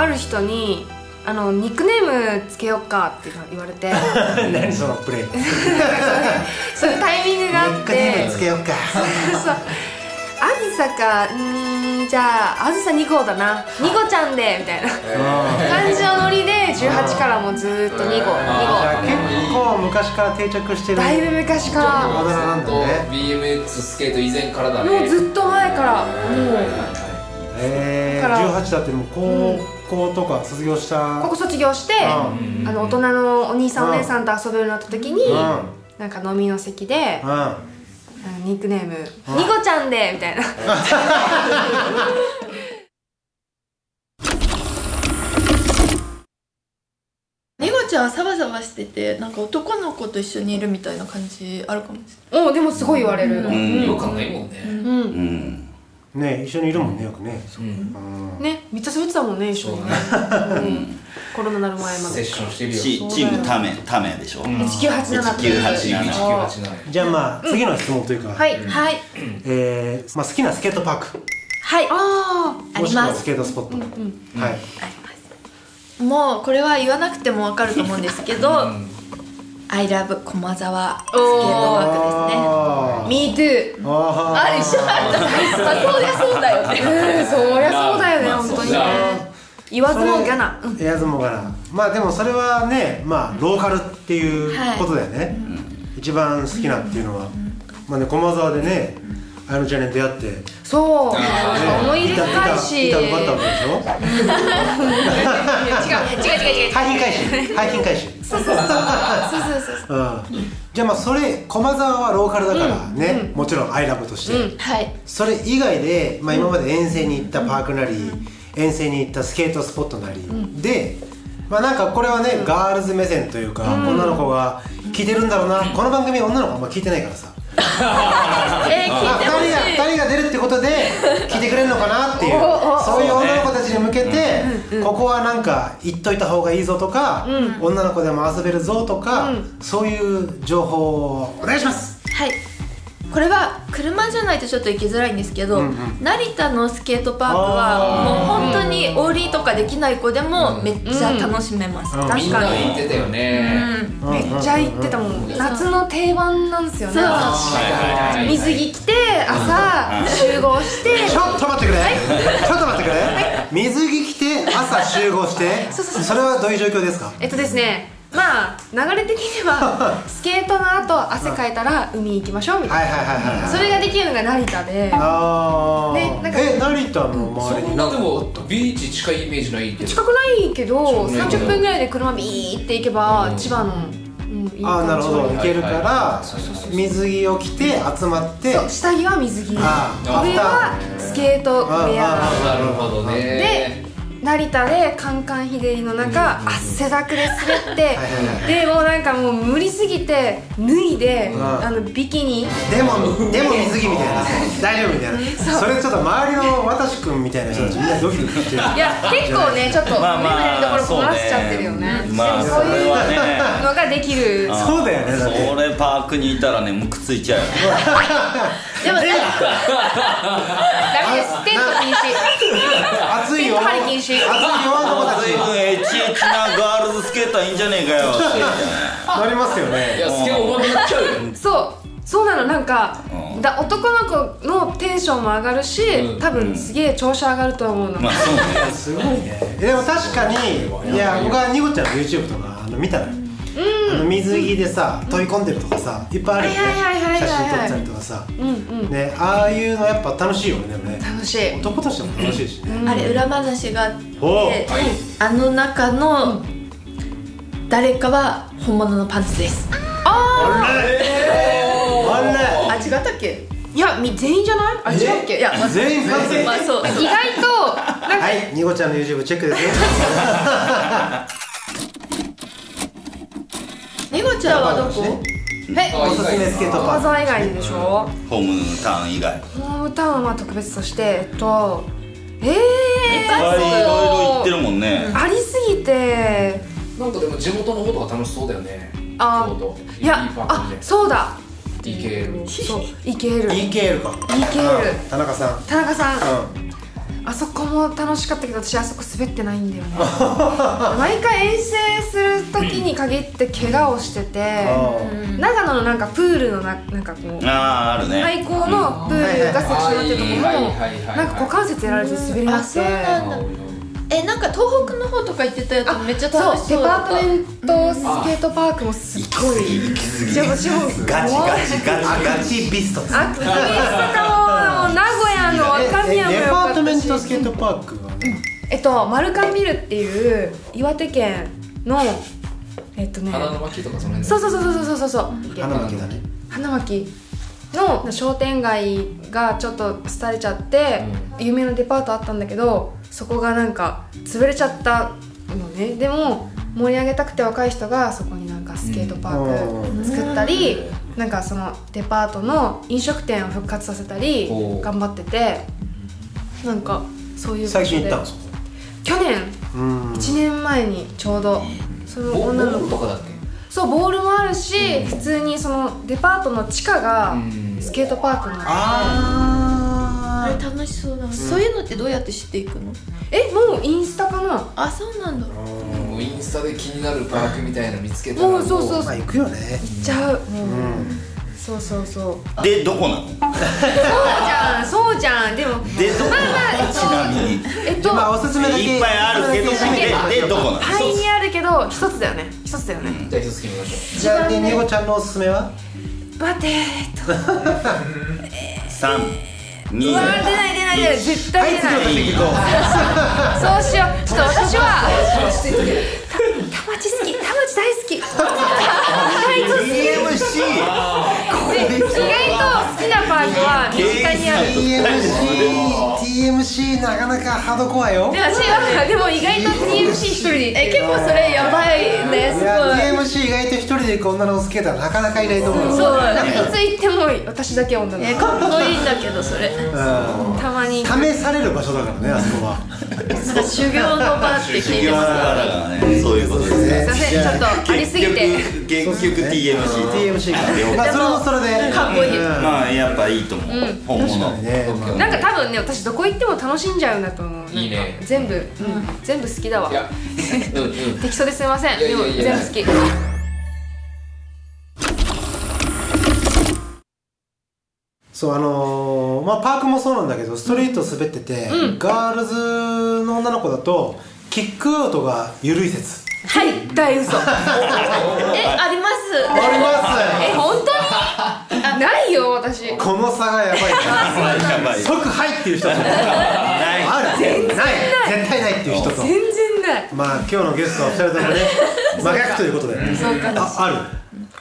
ある人にあのニックネームつけよっかって言われて。何そのプレイ。そういうタイミングがあって。ニックネームつけようか。そう。あずさかんじゃああずさ2号だな。2号ちゃんでみたいな。感じのノリで18からもずーっと2号。2じゃあ結構昔から定着してる。だいぶ昔から。あだ名なんだね。BMX スケート以前からだね。もうずっと前から。もうえー、だから18だってもう高校とか卒業した高校卒業して、あの大人のお兄さんお姉さんと遊べるようになった時に、うん。なんか飲みの席で、うん。ニックネーム「ニコちゃんで」みたいな。ネゴちゃんはサバサバしててなんか男の子と一緒にいるみたいな感じあるかもしおでもすごい言われる。うん。違和感ないもん。ねうんね一緒にいるもんねよくね。ねめっちゃ滑ってたもんね一緒にコロナなる前まで。セッションしてるよ。チチームタメタメでしょ。1987って1987じゃあまあ次の質問というか、はい。はい。えーまあ、好きなスケートパーク。はい。ああもしくはりますスケートスポット、はい。もうこれは言わなくてもわかると思うんですけど「I love 駒沢スケートパークですね」Me too ああ一緒だった。まあそうりゃそうだよね。うんそりゃそうだよねまあ本当にそうだ言わずもがな。ーエアズモガラまあでもそれはねまあローカルっていうことだよね、一番好きなっていうのは、まあね駒沢でねあのちゃんに出会って。そう。ね思い入れ深いし。板板奪ったわけでしょ？違う。違う違う違う。廃品回収。廃品回収。そうそうそうそう。そうそううん。じゃあまあそれ駒沢はローカルだからね、もちろんアイラブとして、はい。それ以外で、まあ、今まで遠征に行ったパークなり、遠征に行ったスケートスポットなり、でまあなんかこれはね、ガールズ目線というか、女の子が聞いてるんだろうな、この番組女の子あんま聞いてないからさ えー、聞いてほしい。2人が二人が出るってことで聞いてくれるのかなっていう。そういう女の子たちに向けて、ここはなんか言っといた方がいいぞとか、女の子でも遊べるぞとか、そういう情報をお願いします。はいこれは車じゃないとちょっと行きづらいんですけど、成田のスケートパークはもう本当にオーリーとかできない子でもめっちゃ楽しめます、うん。確みんなかに言ってたよね。めっちゃ行ってたもん。夏の定番なんですよね。そう。はいはいはい水着着て朝集合して。ちょっと待ってくれ。ちょっと待ってくれ。水着着て朝集合して。それはどういう状況ですか？えっとですねまあ流れ的には スケートの後汗かいたら海行きましょうみたいはいはいはいはいなそれができるのが成田で。あー、ねなんかえ成田のそ周りに。ん。なでもビーチ近いイメージないけど。近くないけどそうね。30分ぐらいで車ビーって行けば千葉の、うん、いいああなるほど。行けるかはいら水着を着て集まって。そう下着は水着。ああ上はスケートウェあアなるほどね。で成田でカンカン日照りの中汗だくで滑って。でもうなんかもう無理すぎて脱いでん。あのビキニ。でもでも水着みたいな。大丈夫みたいな。それちょっと周りの私くんみたいな人たちみんなドキドキしてる。いや結構ねちょっとまあまあレベルのところこなしちゃってるよね。まあでもそういうそれはね。のができる。そうだよねだって。それパークにいたらねムクついちゃうでもねダメです。テント禁止暑いよ。テント張り禁止暑いよ。あの子たち随分エチエチなガールズスケーターいいんじゃねえかよ。っ てなりますよいねやスケボー上手くなっちゃうよ。そう。そうなの。なんかうん。だ男の子のテンションも上がるしうん。多分すげえ調子上がると思うの。まあそうね。すごいね。でも確かにいや僕はニコちゃんの YouTube とかあの見たのよあの水着でさ飛び込んでるとかさいっぱいあるよね。写真撮ったりとかさ。うん。うんねああいうのやっぱ楽しいよねでもね。楽しい。男としても楽しいしね。あれ裏話があってあの中の誰かは本物のパンツです。あれ？あ違ったっけ？いやみ全員じゃない？あ違うっけ？いやまあ全員パンツ？まあそう。意外となんはいニゴちゃんの YouTube チェックですよ ニゴちゃんはどこ？はいおすすめスケートパーク駒沢以外でしょ？ホームタウン以外。ホームタウンは特別としてえっとえー、いっぱいいろいろ行ってるもんね。ありすぎて。なんかでも地元の方とか楽しそうだよね。あいやあで。そうだ。DKL そういける EKL か。EKL うん田中さん。田中さん。うあそこも楽しかったけど私あそこ滑ってないんだよね。毎回遠征する時に限って怪我をしてて長野のなんかプールのななんかこうあああるね。廃校のプールがセクションになってるとこもなんか股関節やられて滑りなあくてそうなんだえなんか東北の方とか行ってたやつめっちゃ楽しそうデそうだったパートメントスケートパークもすっごいじゃあ私もガチガチガチガチガチビストです。あクリスとかも名古屋の若宮もえデよかったし。パートメントスケートパークは？ねえっとマルカンビルっていう岩手県のえっとね花の巻とかその辺そうそうそうそうそうそうそう。花巻だね。花巻の商店街がちょっと廃れちゃって、有名なデパートあったんだけどそこがなんか潰れちゃったのね。でも盛り上げたくて若い人がそこになんかスケートパーク作ったり、なんかそのデパートの飲食店を復活させたり頑張っててなんかそういう最で。近行ったのそこ？去年。うん。1年前にちょうどその女の子。ルとかだっけ？そうボールもあるし、普通にそのデパートの地下がうん。スケートパークになっててあれ楽しそうだ、そういうのってどうやって知っていくの？えもうインスタかな？あそうなんだ。もうインスタで気になるパークみたいなの見つけたらもうそうそう。まあ行くよね。行っちゃう、もう。そうそうそう。でどこなの？そうじゃん。そうじゃん。でもでどこ？まあまあちなみに。えっとまあおすすめだけいっぱいあるけどでどこなの？パイにあるけど一つだよね。一つだよね、じゃあ一つ決めましょじゃあニゴちゃんのおすすめは？待ってと三二。うわ出ない出ない出ない。絶対出ない、次行こそうしよう。ちょっと私はたまち好きたまち大好き。意外と好き DMC で意外と好きなパークは身近にある。TMC TMC なかなかハードコアよ。でも意外と TMC 一人。でえ結構それやばいねすごい。TMC 意外と一人で行く女のスケーターなかなかいないと思う。よそうなんかいつ行っても私だけ女の。子えかっこいいんだけどそれ。うん。たまに。試される場所だからねあそこは。なんか修行の場って聞い修行だてますからねそういうことですね。すいませんちょっとありすぎて。結局結局 TMC TMC か。まあそれもそれで。かっこいい。うん。まあやっぱいいと思う。本物。ね。まあ。なんか多分ね私どこ行っても楽しんじゃうんだと思う。いいね。全部、うん、全部好きだわ。ういや。うんうん。適当ですいません。でも全部好き。そうあのーまあパークもそうなんだけどストリート滑ってて、ガールズの女の子だとキックアウトが緩い説はい大嘘。えあります。ありまえ本当に？ないよ私。すこの差がやばい。からやばい即入っていう人とない。ある。ない。絶対ない。っていう人と。全然ない。まあ今日のゲストは2人ともね真逆ということで。あある？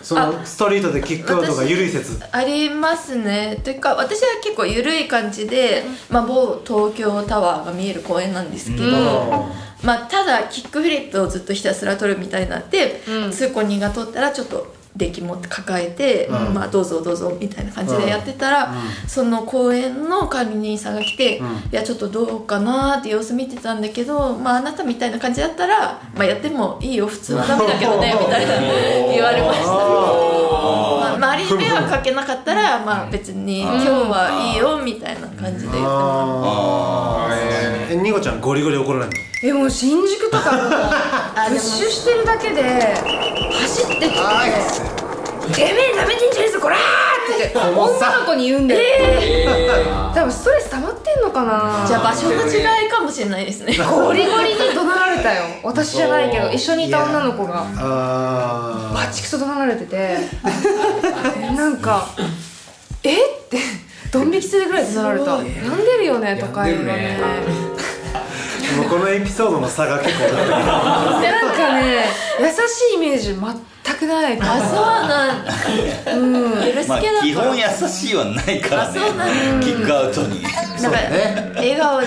そのストリートでキックアウトが緩い説。ありますね。というか私は結構緩い感じで、まあ、某東京タワーが見える公園なんですけど、まあ、ただキックフリップをずっとひたすら取るみたいになって、通行人が通ったらちょっとデッキ持って抱えて、うん。まあ、どうぞどうぞみたいな感じでやってたら、その公園の管理人さんが来て、いやちょっとどうかなーって様子見てたんだけど、まあ、あなたみたいな感じだったら、まあ、やってもいいよ普通はダメだけどねみたいな 言われました。まあ、周りに迷惑かけなかったら、まあ、別に今日はいいよみたいな感じで言ってもあー。えニゴちゃんゴリゴリ怒らないの？えもう新宿とかも うプッシュしてるだけで走ってきて「てめえダメてんじゃねえぞこら!」って言って女の子に言うんだよ、多分ストレス溜まってんのかな？じゃあ場所の違いかもしれないですね。ゴリゴリに怒鳴られたよ。私じゃないけど一緒にいた女の子が。あバチクソ怒鳴られてて。なんか「え？っ?」てドン引きするぐらい怒鳴られた「病んでるよね」とか言われてーもうこのエピソードの差が結構なんかね優しいイメージ全くないあそうなんだ。うん。許すまあけだと基本優しいはないからね。あそうなんだ。キックアウトに。なんか笑顔で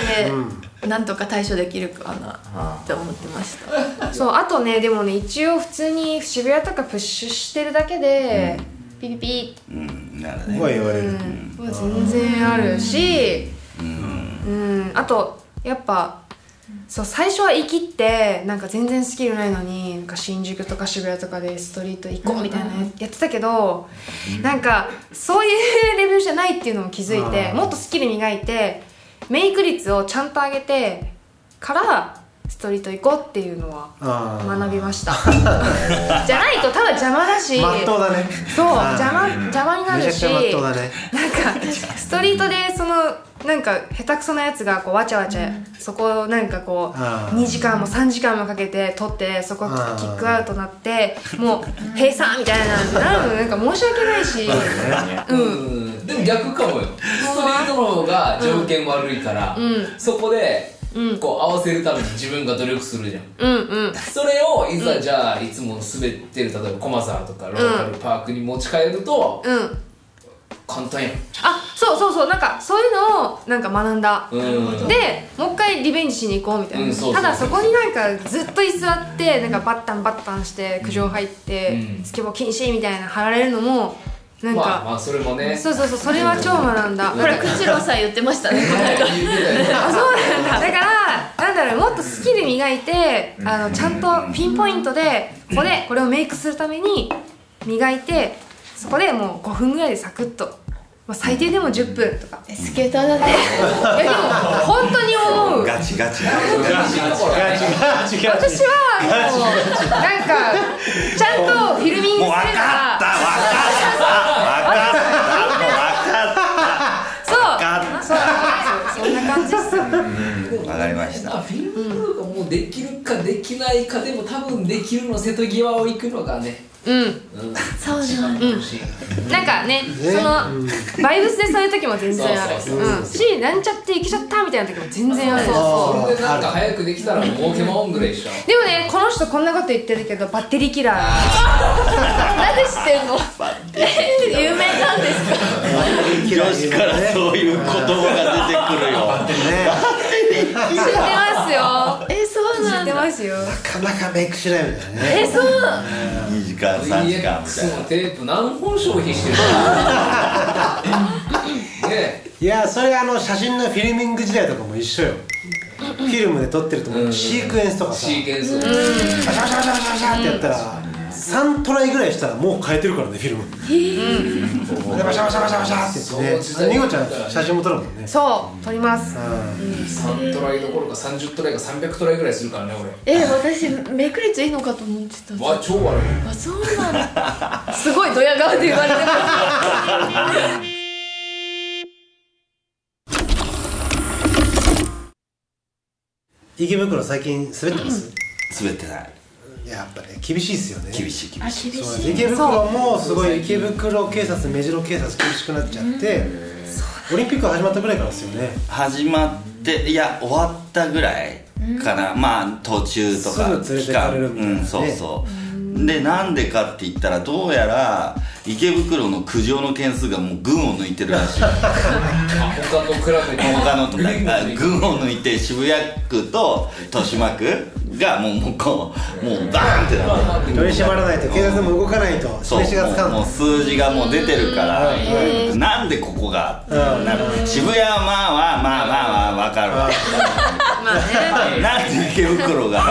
なんとか対処できるかなって思ってました。そうあとねでもね一応普通に渋谷とかプッシュしてるだけで、ピピピうんなるね。は言われる、うん。は全然あるしうん、あとやっぱそう最初は生きってなんか全然スキルないのになんか新宿とか渋谷とかでストリート行こうみたいなややってたけど、なんかそういうレベルじゃないっていうのも気づいてもっとスキル磨いてメイク率をちゃんと上げてからストリート行こうっていうのは学びました。じゃないとただ邪魔だしね。そう邪魔邪魔になるしなんかストリートでそのなんか下手くそなやつがこうわちゃわちゃ、そこをなんかこうあー。2時間も3時間もかけて取ってそこキックアウトなってもう閉鎖みたいななるのなんか申し訳ないし。うん。うん。でも逆かもよ。ストリートの方が条件悪いから、うん。そこでうんこう合わせるために自分が努力するじゃん。うんうん。それをいざじゃあいつも滑ってる例えば駒沢とかローカルパークに持ち帰るとうん。簡単やん。あそうそうそうなんかそういうのをなんか学んだ。うん。でもう一回リベンジしに行こうみたいな、うんそうそう。ただそこになんかずっと居座ってなんかバッタンバッタンして苦情入って、うん。スケボー禁止みたいな貼られるのもなんか、まあまあそれもね。そうそうそうそれは超学んだ。これくちろさん言ってましたねこの間言ってたよね。あそうなんだ。だからなんだろうもっとスキル磨いてあのちゃんとピンポイントでここでこれをメイクするために磨いてそこでもう5分ぐらいでサクッと、まあ、最低でも10分とか。スケーターだって。いやでも本当に思う。ガチガチ。ガチなところねガチ。ガチ私はもうなんかちゃんとフィルミングもう分するかかった。分かった。分かった。そうそうそんな感じっすた。分かりました。まあフィルムがもうできるかできないかでも多分できるの瀬戸際を行くのがねうん。うんそうなん欲しいなんかねそのバイブスでそういう時も全然ある。しなんちゃっていけちゃったみたいな時も全然ある。でなんか早くできたら儲けもんぐらいでしょ。でもねこの人こんなこと言ってるけどバッテリーキラー。なんで知ってんの？有名なんですか？女子からそういう言葉が出てくるよ。ね知ってますよますよ。なかなかメイクしないみたいなね。えそう。2時間3時間みたいのテープ何本消費してるか ねいやそれあの写真のフィルミング時代とかも一緒よ。フィルムで撮ってるともう。シークエンスとかさ。シーケンス。をバシャバシャバシャバシャバシャってやったら3トライぐらいしたらもう換えてるからねフィルム。でバシャバシャバシャバシャってねちゃん写真も撮るもんねそう撮ります3トライどころか30トライか300トライぐらいするからねえ私メイク率いいのかと思ってた俺わ超悪いあそうなんだすごいドヤ顔で言われてます池袋最近滑ってます滑ってないいややっぱね厳しいっすよね。厳しい厳あしい。厳しい。池袋もすごい池袋警察目白警察厳しくなっちゃってオリンピック始まったぐらいからですよね。始まっていや終わったぐらいかな、まあ途中とかすぐ連れてかれるみたいなね。うんそうそうでなんでかって言ったらどうやら池袋の苦情の件数がもう群を抜いてるらしい。あ他のクラブに他の群を抜いて渋谷区と豊島区がもうもうこうもうバーンってなって取り締まらないと警察も動かないとそう示しがつかん。もうもう数字がもう出てるからなんでここがってなる渋谷はまあまあまあまあまあ分かるわまあね。なんで池袋が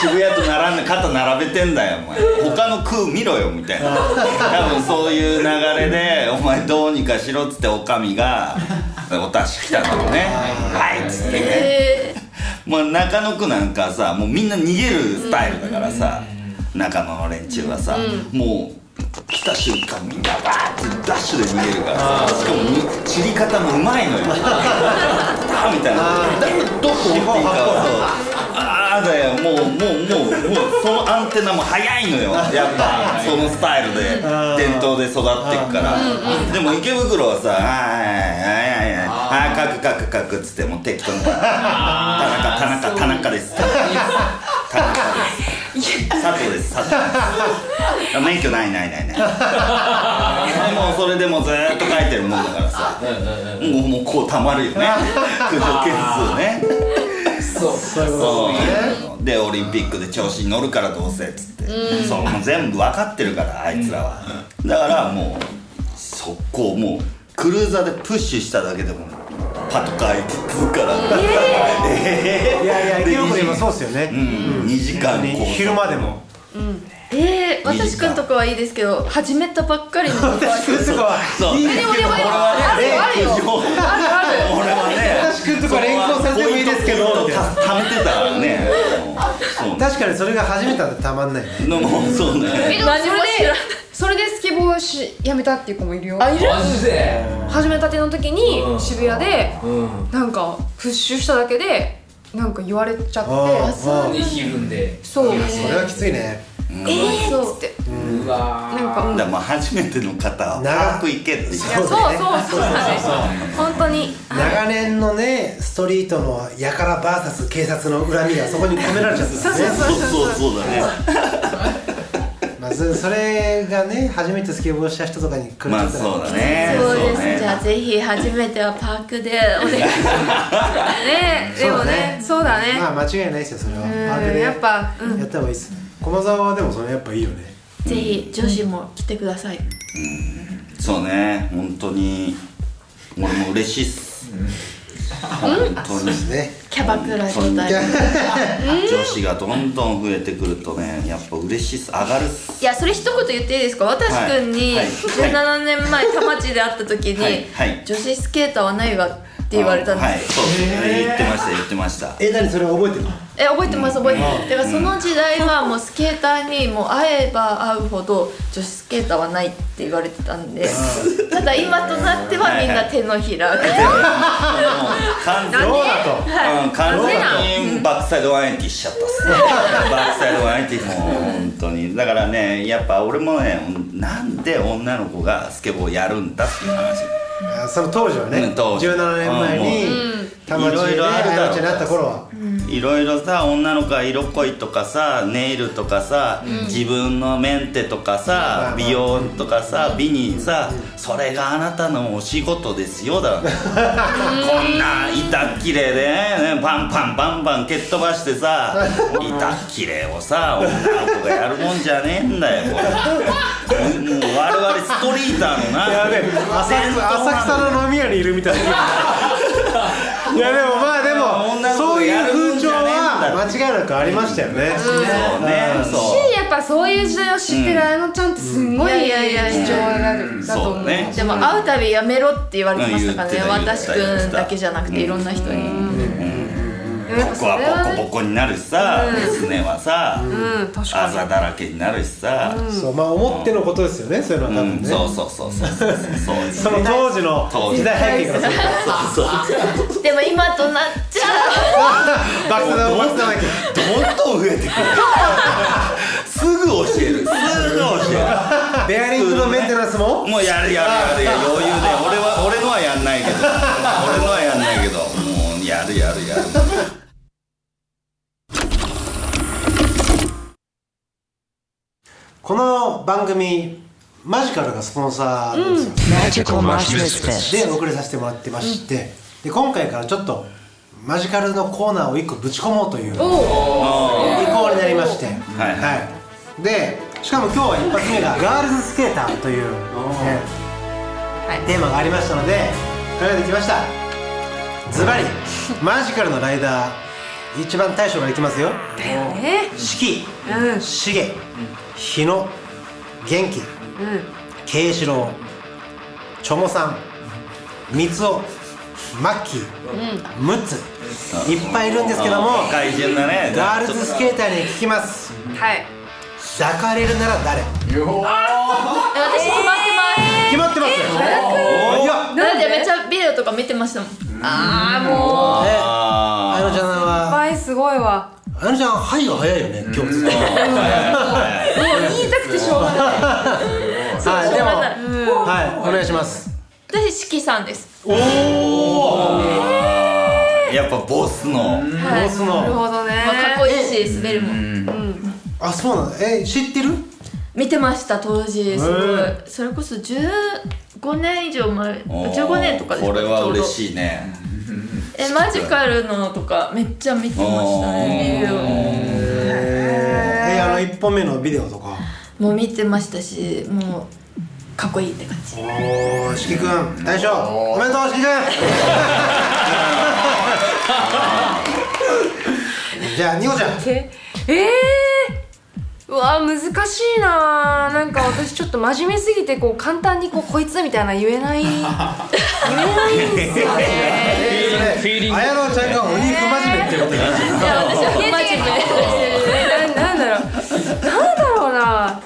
渋谷と並んで肩並べてんだよお前。他の区見ろよみたいな。多分そういう流れでお前どうにかしろっつっておかみがお達し来たのね。はいっつってね。えもう中野区なんかさもうみんな逃げるスタイルだからさ中野の連中はさ、もう来た瞬間みんなバーってダッシュで逃げるからさ。しかもに散り方もうまいのよ。あーみたいな。だけどどこっていいかああだよ。もうもうもうもうそのアンテナも速いのよ。やっぱそのスタイルで伝統で育っていくから。でも池袋はさ「はいはいはいはいはいはい書く書く書く」っつってもう適当に「田中田中田中です」田中です佐藤です。佐藤。です免許ないないないない。もうそれでもうずーっと書いてるもんだからさ。もうもうこうたまるよね。苦情件数ね。そうそういうことですね。そう。でオリンピックで調子に乗るからどうせっつって、うん。そう。もう全部分かってるからあいつらは、だからもう速攻もうクルーザーでプッシュしただけでもパトカー行き来るから。ええ いやいやでキノコでもそうっすよね。うん、2時間こう。昼間でも。えー、私くんとかはいいですけど始めたばっかりの子は。私くんとかはそう。いいですけど俺はねあるあるよある。あ る俺はね私くんとか連行されてもいいですけど貯めてたからねそう確かにそれが初めてだとたまんないね。のもうそうね。えでもそれでそれでスケボーしやめたっていう子もいるよ。あいる？マジで？始めたての時にうん。渋谷でうん。なんかプッシュしただけでなんか言われちゃっあてあでひるんで。そう。それはきついねえーっつって。うわー。なんかうん。だまあ初めての方は長早く行けっていうそうそう。そうだね。本当に。長年のねストリートのやから VS 警察の恨みがそこに込められちゃったんですね。そうそうそうだね。まあそそれがね初めてスケボーした人とかに来るまあそうだね。そうですね。じゃあぜひ初めてはパークでお願い。しますね。でもねそうだね。まあ間違いないですよそれは。うんパークでやっぱうん。やった方がいいです駒沢はでもそれやっぱいいよね。ぜひ女子も来てください。そうね本当に。俺も嬉しいっす。本当に。ね。キャバクラ状態。女子がどんどん増えてくるとねやっぱ嬉しいっす。上がるっす。いやそれ一言言っていいですか？私くんにはい。はい。17年前田町で会った時に、はい。はい。女子スケーターはないわって言われたんです、はいそう。言ってました言ってました。え何それ覚えてるの？え覚えてます覚えてます。だからその時代はもうスケーターにもう会えば会うほど女子スケーターはないって言われてたんでただ今となってはみんな手のひら完全どうだと。うん完全にバックサイド180しちゃったっすね。バックサイド180もう本当に。だからねやっぱ俺もねなんで女の子がスケボーやるんだっていう話。あその当時はねうん当時。17年前にいろいろあるだろう。あやちゃんになった頃は。いろいろさ女の子は色恋とかさネイルとかさ、自分のメンテとかさ、美容とかさ美にさ、それがあなたのお仕事ですよ。だ こんな板っきれでねパンパンバンバン蹴っ飛ばしてさ 板っきれをさ女の子がやるもんじゃねえんだよ。これもう我々ストリーターのな。やべえ浅草浅草の飲み屋にいるみたいな。いやでもまあでもそういう風潮は間違いなくありましたよね。そうねそう。しやっぱそういう時代を知ってるあのちゃんってすごい貴重なるだと思う。そうね。でも会うたびやめろって言われてましたからね。私くんだけじゃなくていろんな人にやっぱここはボコボコになるしさ、すねはさ、あざだらけになるしさ、そうまあ思ってのことですよねそういうのは多うん分ね。そうそうそうそうそうそう。その当時の当時。時代背景からするそうそうでも今となっちゃと バックだバックだバックどんどん増えてくる。すぐ教える。すぐ教えベアリングのメンテナンスも？るもうやるやるやる。余裕で。俺はこの番組マジカルがスポンサーなんですよ、Mushroom Fest. で送りさせてもらってまして、で今回からちょっとマジカルのコーナーを1個ぶち込もうという意向になりまして、はいはい。でしかも今日は一発目がガールズスケーターという、ねテーマがありましたので考えてきました。ズバリ マジカルのライダー一番大将がいきますよ。え四季。うん。しげ日野元気慶四郎チョモさん三つおマッキームッツいっぱいいるんですけども怪人だね。ガールズスケーターに聞きます。はい。抱かれるなら誰？私決まって決まってますいや。ますなんでめっちゃビデオとか見てましたもん。ああもうえああのちゃんは倍すごいわあのちゃんはいが早いよね今日。ずっともう言いたくてしょうがない。はいでもはいお願いします。私四季さんです。おやっぱボスの。はい。ボスなるのほどね。まあ、かっこいいし滑るもん。あそうなの？え知ってる？見てました当時。すごい。へそれこそ15年以上前15年とかですかこれは嬉いしいねえマジカルのとかめっちゃ見てましたねビデオ。えあの1本目のビデオとか？もう見てましたしもうかっこいいって感じ。おおしきくん。大将おめでとうしきくん。じゃあニコちゃん。ええー、うわ難しいななんか私ちょっと真面目すぎてこう簡単にこうこいつみたいな言えない。言えないんですよね。フィーリング。綾乃ちゃんが鬼不真面目ってことだいや私はマジでななんだろうなんだろうな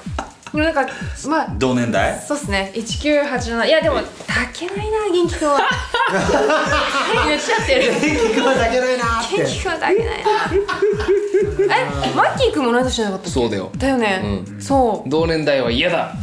なんかまあ同年代？そうっすね。1987いやでも抱けないな元気くんは。言っちゃってる元気くんは抱けないなーって。元気くんは抱けないな。えマッキーくんも同い年じゃなかったそうだよ。だよね、そう。同年代は嫌だ。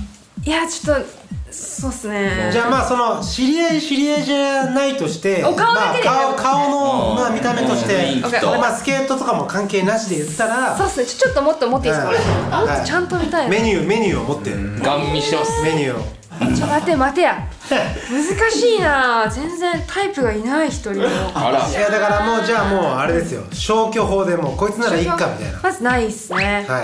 いやちょっとそうっすね。じゃあまあその知り合い知り合いじゃないとしてお顔だけで。まあ、顔顔の、まあ、見た目としてまあ、スケートとかも関係なしで言ったらそうっすね。ちょちょっともっと持っていいですか、はいもっとちゃんと見たい。な、メニューメニューを持って。ガン見してます。メニューを ちょ待て待てや。難しいな。全然タイプがいない一人も。あら。いやだからもうじゃあもうあれですよ。消去法でもうこいつならいいかみたいな。まずないっすね。はい。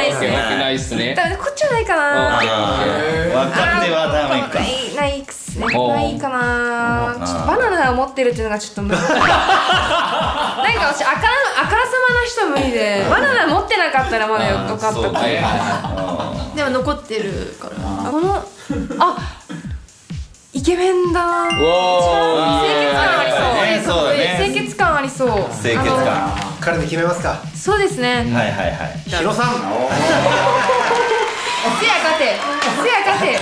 ないっすねないっすねだからこっちはないかなあー若手はダメかないないっすね。おうないかな。ちょっとバナナを持ってるっていうのがちょっと無理。なんか私あからあからさまな人無理でバナナ持ってなかったらまだよかったけどね。でも残ってるから。このあイケメンだう清わ潔感ありそう。ねそうだね。清潔感ありそう。清潔感。あ彼で決めますか。のそうですね。はいはいはい。ヒロさんせやかてせやかて。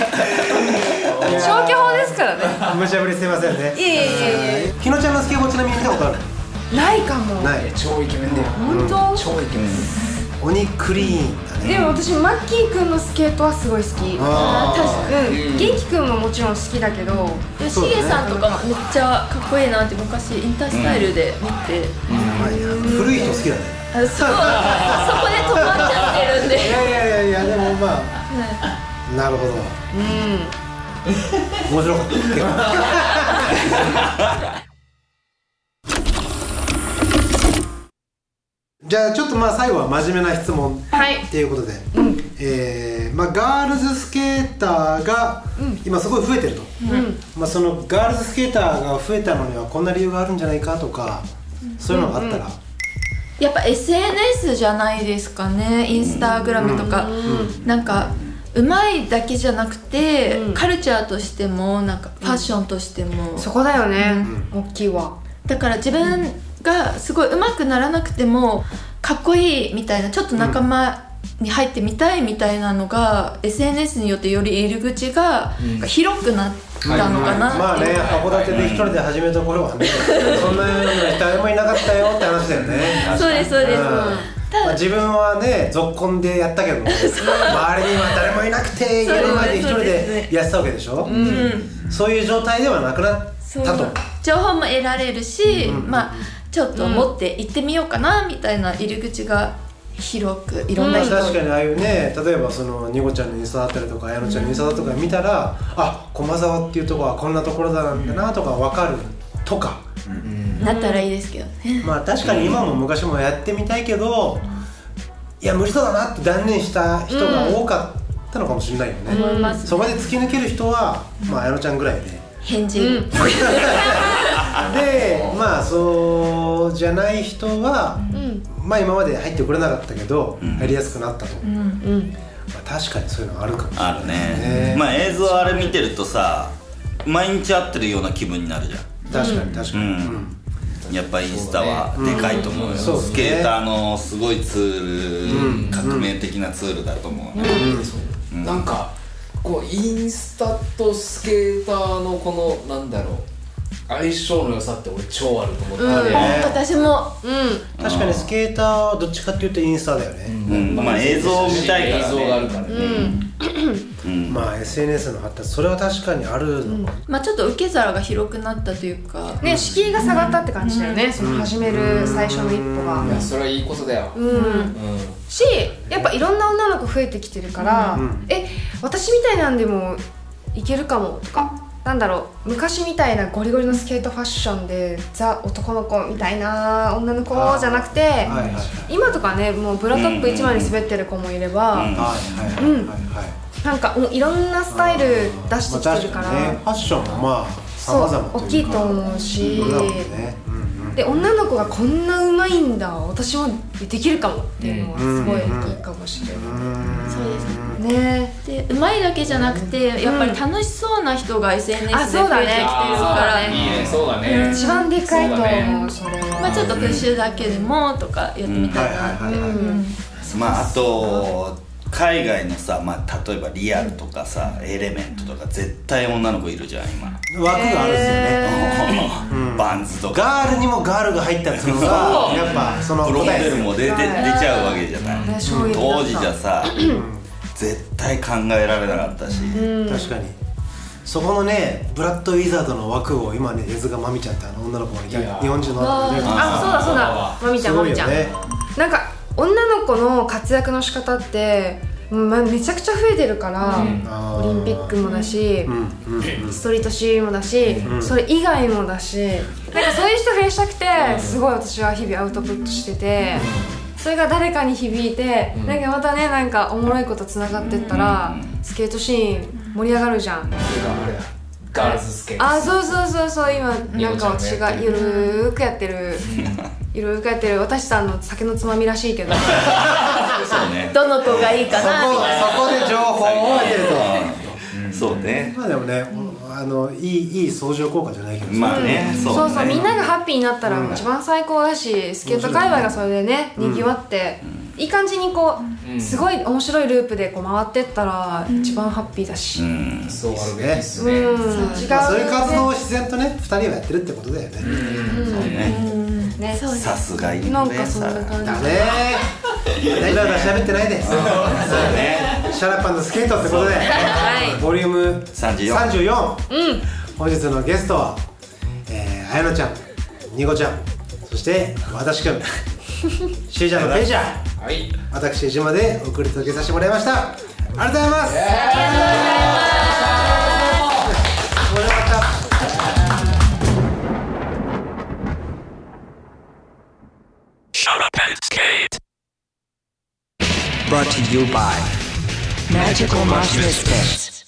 消去法ですからね。無茶ぶりすいませんね。いえいえいえいひのちゃんのスケボーちなみに見たことある？えないかも。ない。超イケメンだよ。本当？超イケメン鬼クリーンだね。でも私マッキーくんのスケートはすごい好き。確かに。元気くんももちろん好きだけど。でしげさんとかめっちゃかっこいいなって昔インタースタイルで見て、古い人好きだね。あそう。そこで止まっちゃってるんで。いやいやいやいやでもまあなるほど。面白かった。じゃあちょっとまあ最後は真面目な質問はい。っていうことで、えーまあ、ガールズスケーターが今すごい増えてると、まあ、そのガールズスケーターが増えたのにはこんな理由があるんじゃないかとかそういうのがあったら、やっぱ SNS じゃないですかねインスタグラムとか、なんかうまいだけじゃなくて、カルチャーとしてもなんかファッションとしても、そこだよね大きいわ。だから自分がすごい上手くならなくてもかっこいいみたいなちょっと仲間に入ってみたいみたいなのが、SNS によってより入り口が広くなったのかなまあねってい。う函館で一人で始めた頃はね。そんなような人誰もいなかったよって話だよね。そうですそうです、うん。まあ、自分はね続婚でやったけども 周りには誰もいなくて家の前で一人でやってたわけでしょ？そういう状態ではなくなった。と情報も得られるし、まあちょっと持って行ってみようかなみたいな入り口が広くいろんな人、確かにああいうね例えばそのニコちゃんのインスタだったりとか綾乃ちゃんのインスタだとか見たら、あ駒沢っていうところはこんなところなんだなとか分かるとか、なったらいいですけどね。まあ確かに今も昔もやってみたいけど、いや無理そうだなって断念した人が多かったのかもしれないよね、思いますそこで突き抜ける人は、まあ、綾乃ちゃんぐらいで。返事、でまあそうじゃない人は、まあ今まで入ってこれなかったけど、入りやすくなったと、まあ、確かにそういうのあるかもしれないあるね。まあ映像あれ見てるとさ毎日会ってるような気分になるじゃん。確かに確かに、うん。やっぱインスタはでかいと思うよ、そうね。スケーターのすごいツール、革命的なツールだと思う。ね、なんかこうインスタとスケーターのこのなんだろう相性の良さって俺超あると思って。て、私も。確かにスケーターはどっちかっていうとインスタだよね、うん。まあ映像を見たいからね。映像があるからね、まあ SNS の発達それは確かにあるのか、まあちょっと受け皿が広くなったというか。ね敷居が下がったって感じだよね、その始める最初の一歩が、いやそれはいいことだよ、うん。しやっぱいろんな女の子増えてきてるから、え私みたいなんでもいけるかもとかなんだろう昔みたいなゴリゴリのスケートファッションでザ男の子みたいな女の子じゃなくて、はいはいはい。今とかねもうブラトップ一枚に滑ってる子もいれば、なんかもういろんなスタイル出してまあきてるから、確かにね。ファッションもまあそう大きいと思うし。そうん。ねで女の子がこんなうまいんだ私もできるかもっていうのはすごい大きいかもしれない、そうですね。でうまいだけじゃなくてやっぱり楽しそうな人が SNS で増えあてきてるそうだね。から、いいね。そうだね。一番でかいと思うね。それは、まあ、ちょっとプッシュだけでもとかやってみたいなって、うん。まああと海外のさ、まあ、例えばリアルとかさ、エレメントとか絶対女の子いるじゃん今。枠があるんですよね。バンズとか。ガールにもガールが入ったっていうのがやっぱそのプロモデルも出て出ちゃうわけじゃない、ね衝撃だった。当時じゃさ絶対考えられなかったし、確かに。そこのねブラッド・ウィザードの枠を今ね江塚まみちゃんってあの女の子が日本人の女の子がねあそうだそうだ。まみちゃんまみちゃん、なんか女の子の活躍の仕方って、うんまあ、めちゃくちゃ増えてるから、あーオリンピックもだし、うん。うん。うん。ストリートシーンもだし、それ以外もだしなんかそういう人増やしたくてすごい私は日々アウトプットしてて、それが誰かに響いて、なんかまたねなんかおもろいことつながってったら、スケートシーン盛り上がるじゃん、ガールズスケートあそうそうそうそう今なんか私がゆるーくやってるゆるーくやってる私さんの酒のつまみらしいけど。そうね。どの子がいいかそこなみたいな。そこで情報を得てると。うんそうね。まあでもねあのいいいい相乗効果じゃないけどまあねそうそうねそうみんながハッピーになったら一番最高だし、スケート界隈がそれでねにぎわって、いい感じにこう、すごい面白いループでこう回ってったら一番ハッピーだし、うん。そうあるべきっすうん。ね違う、まあそういう活動を自然とね2人はやってるってことだよね。そうね。ねそうです。さすがインフルサー。だねだらだら喋ってないでそうね。シャラパンのスケートってことで。ボリューム34 34本日のゲストはえーあやのちゃんにこちゃんそして私くん。しーちゃんのペイちゃんはい。私島で送り届けさせてもらいました。ありがとうございます Skate. Brought to you by Magical Mosh Misfits.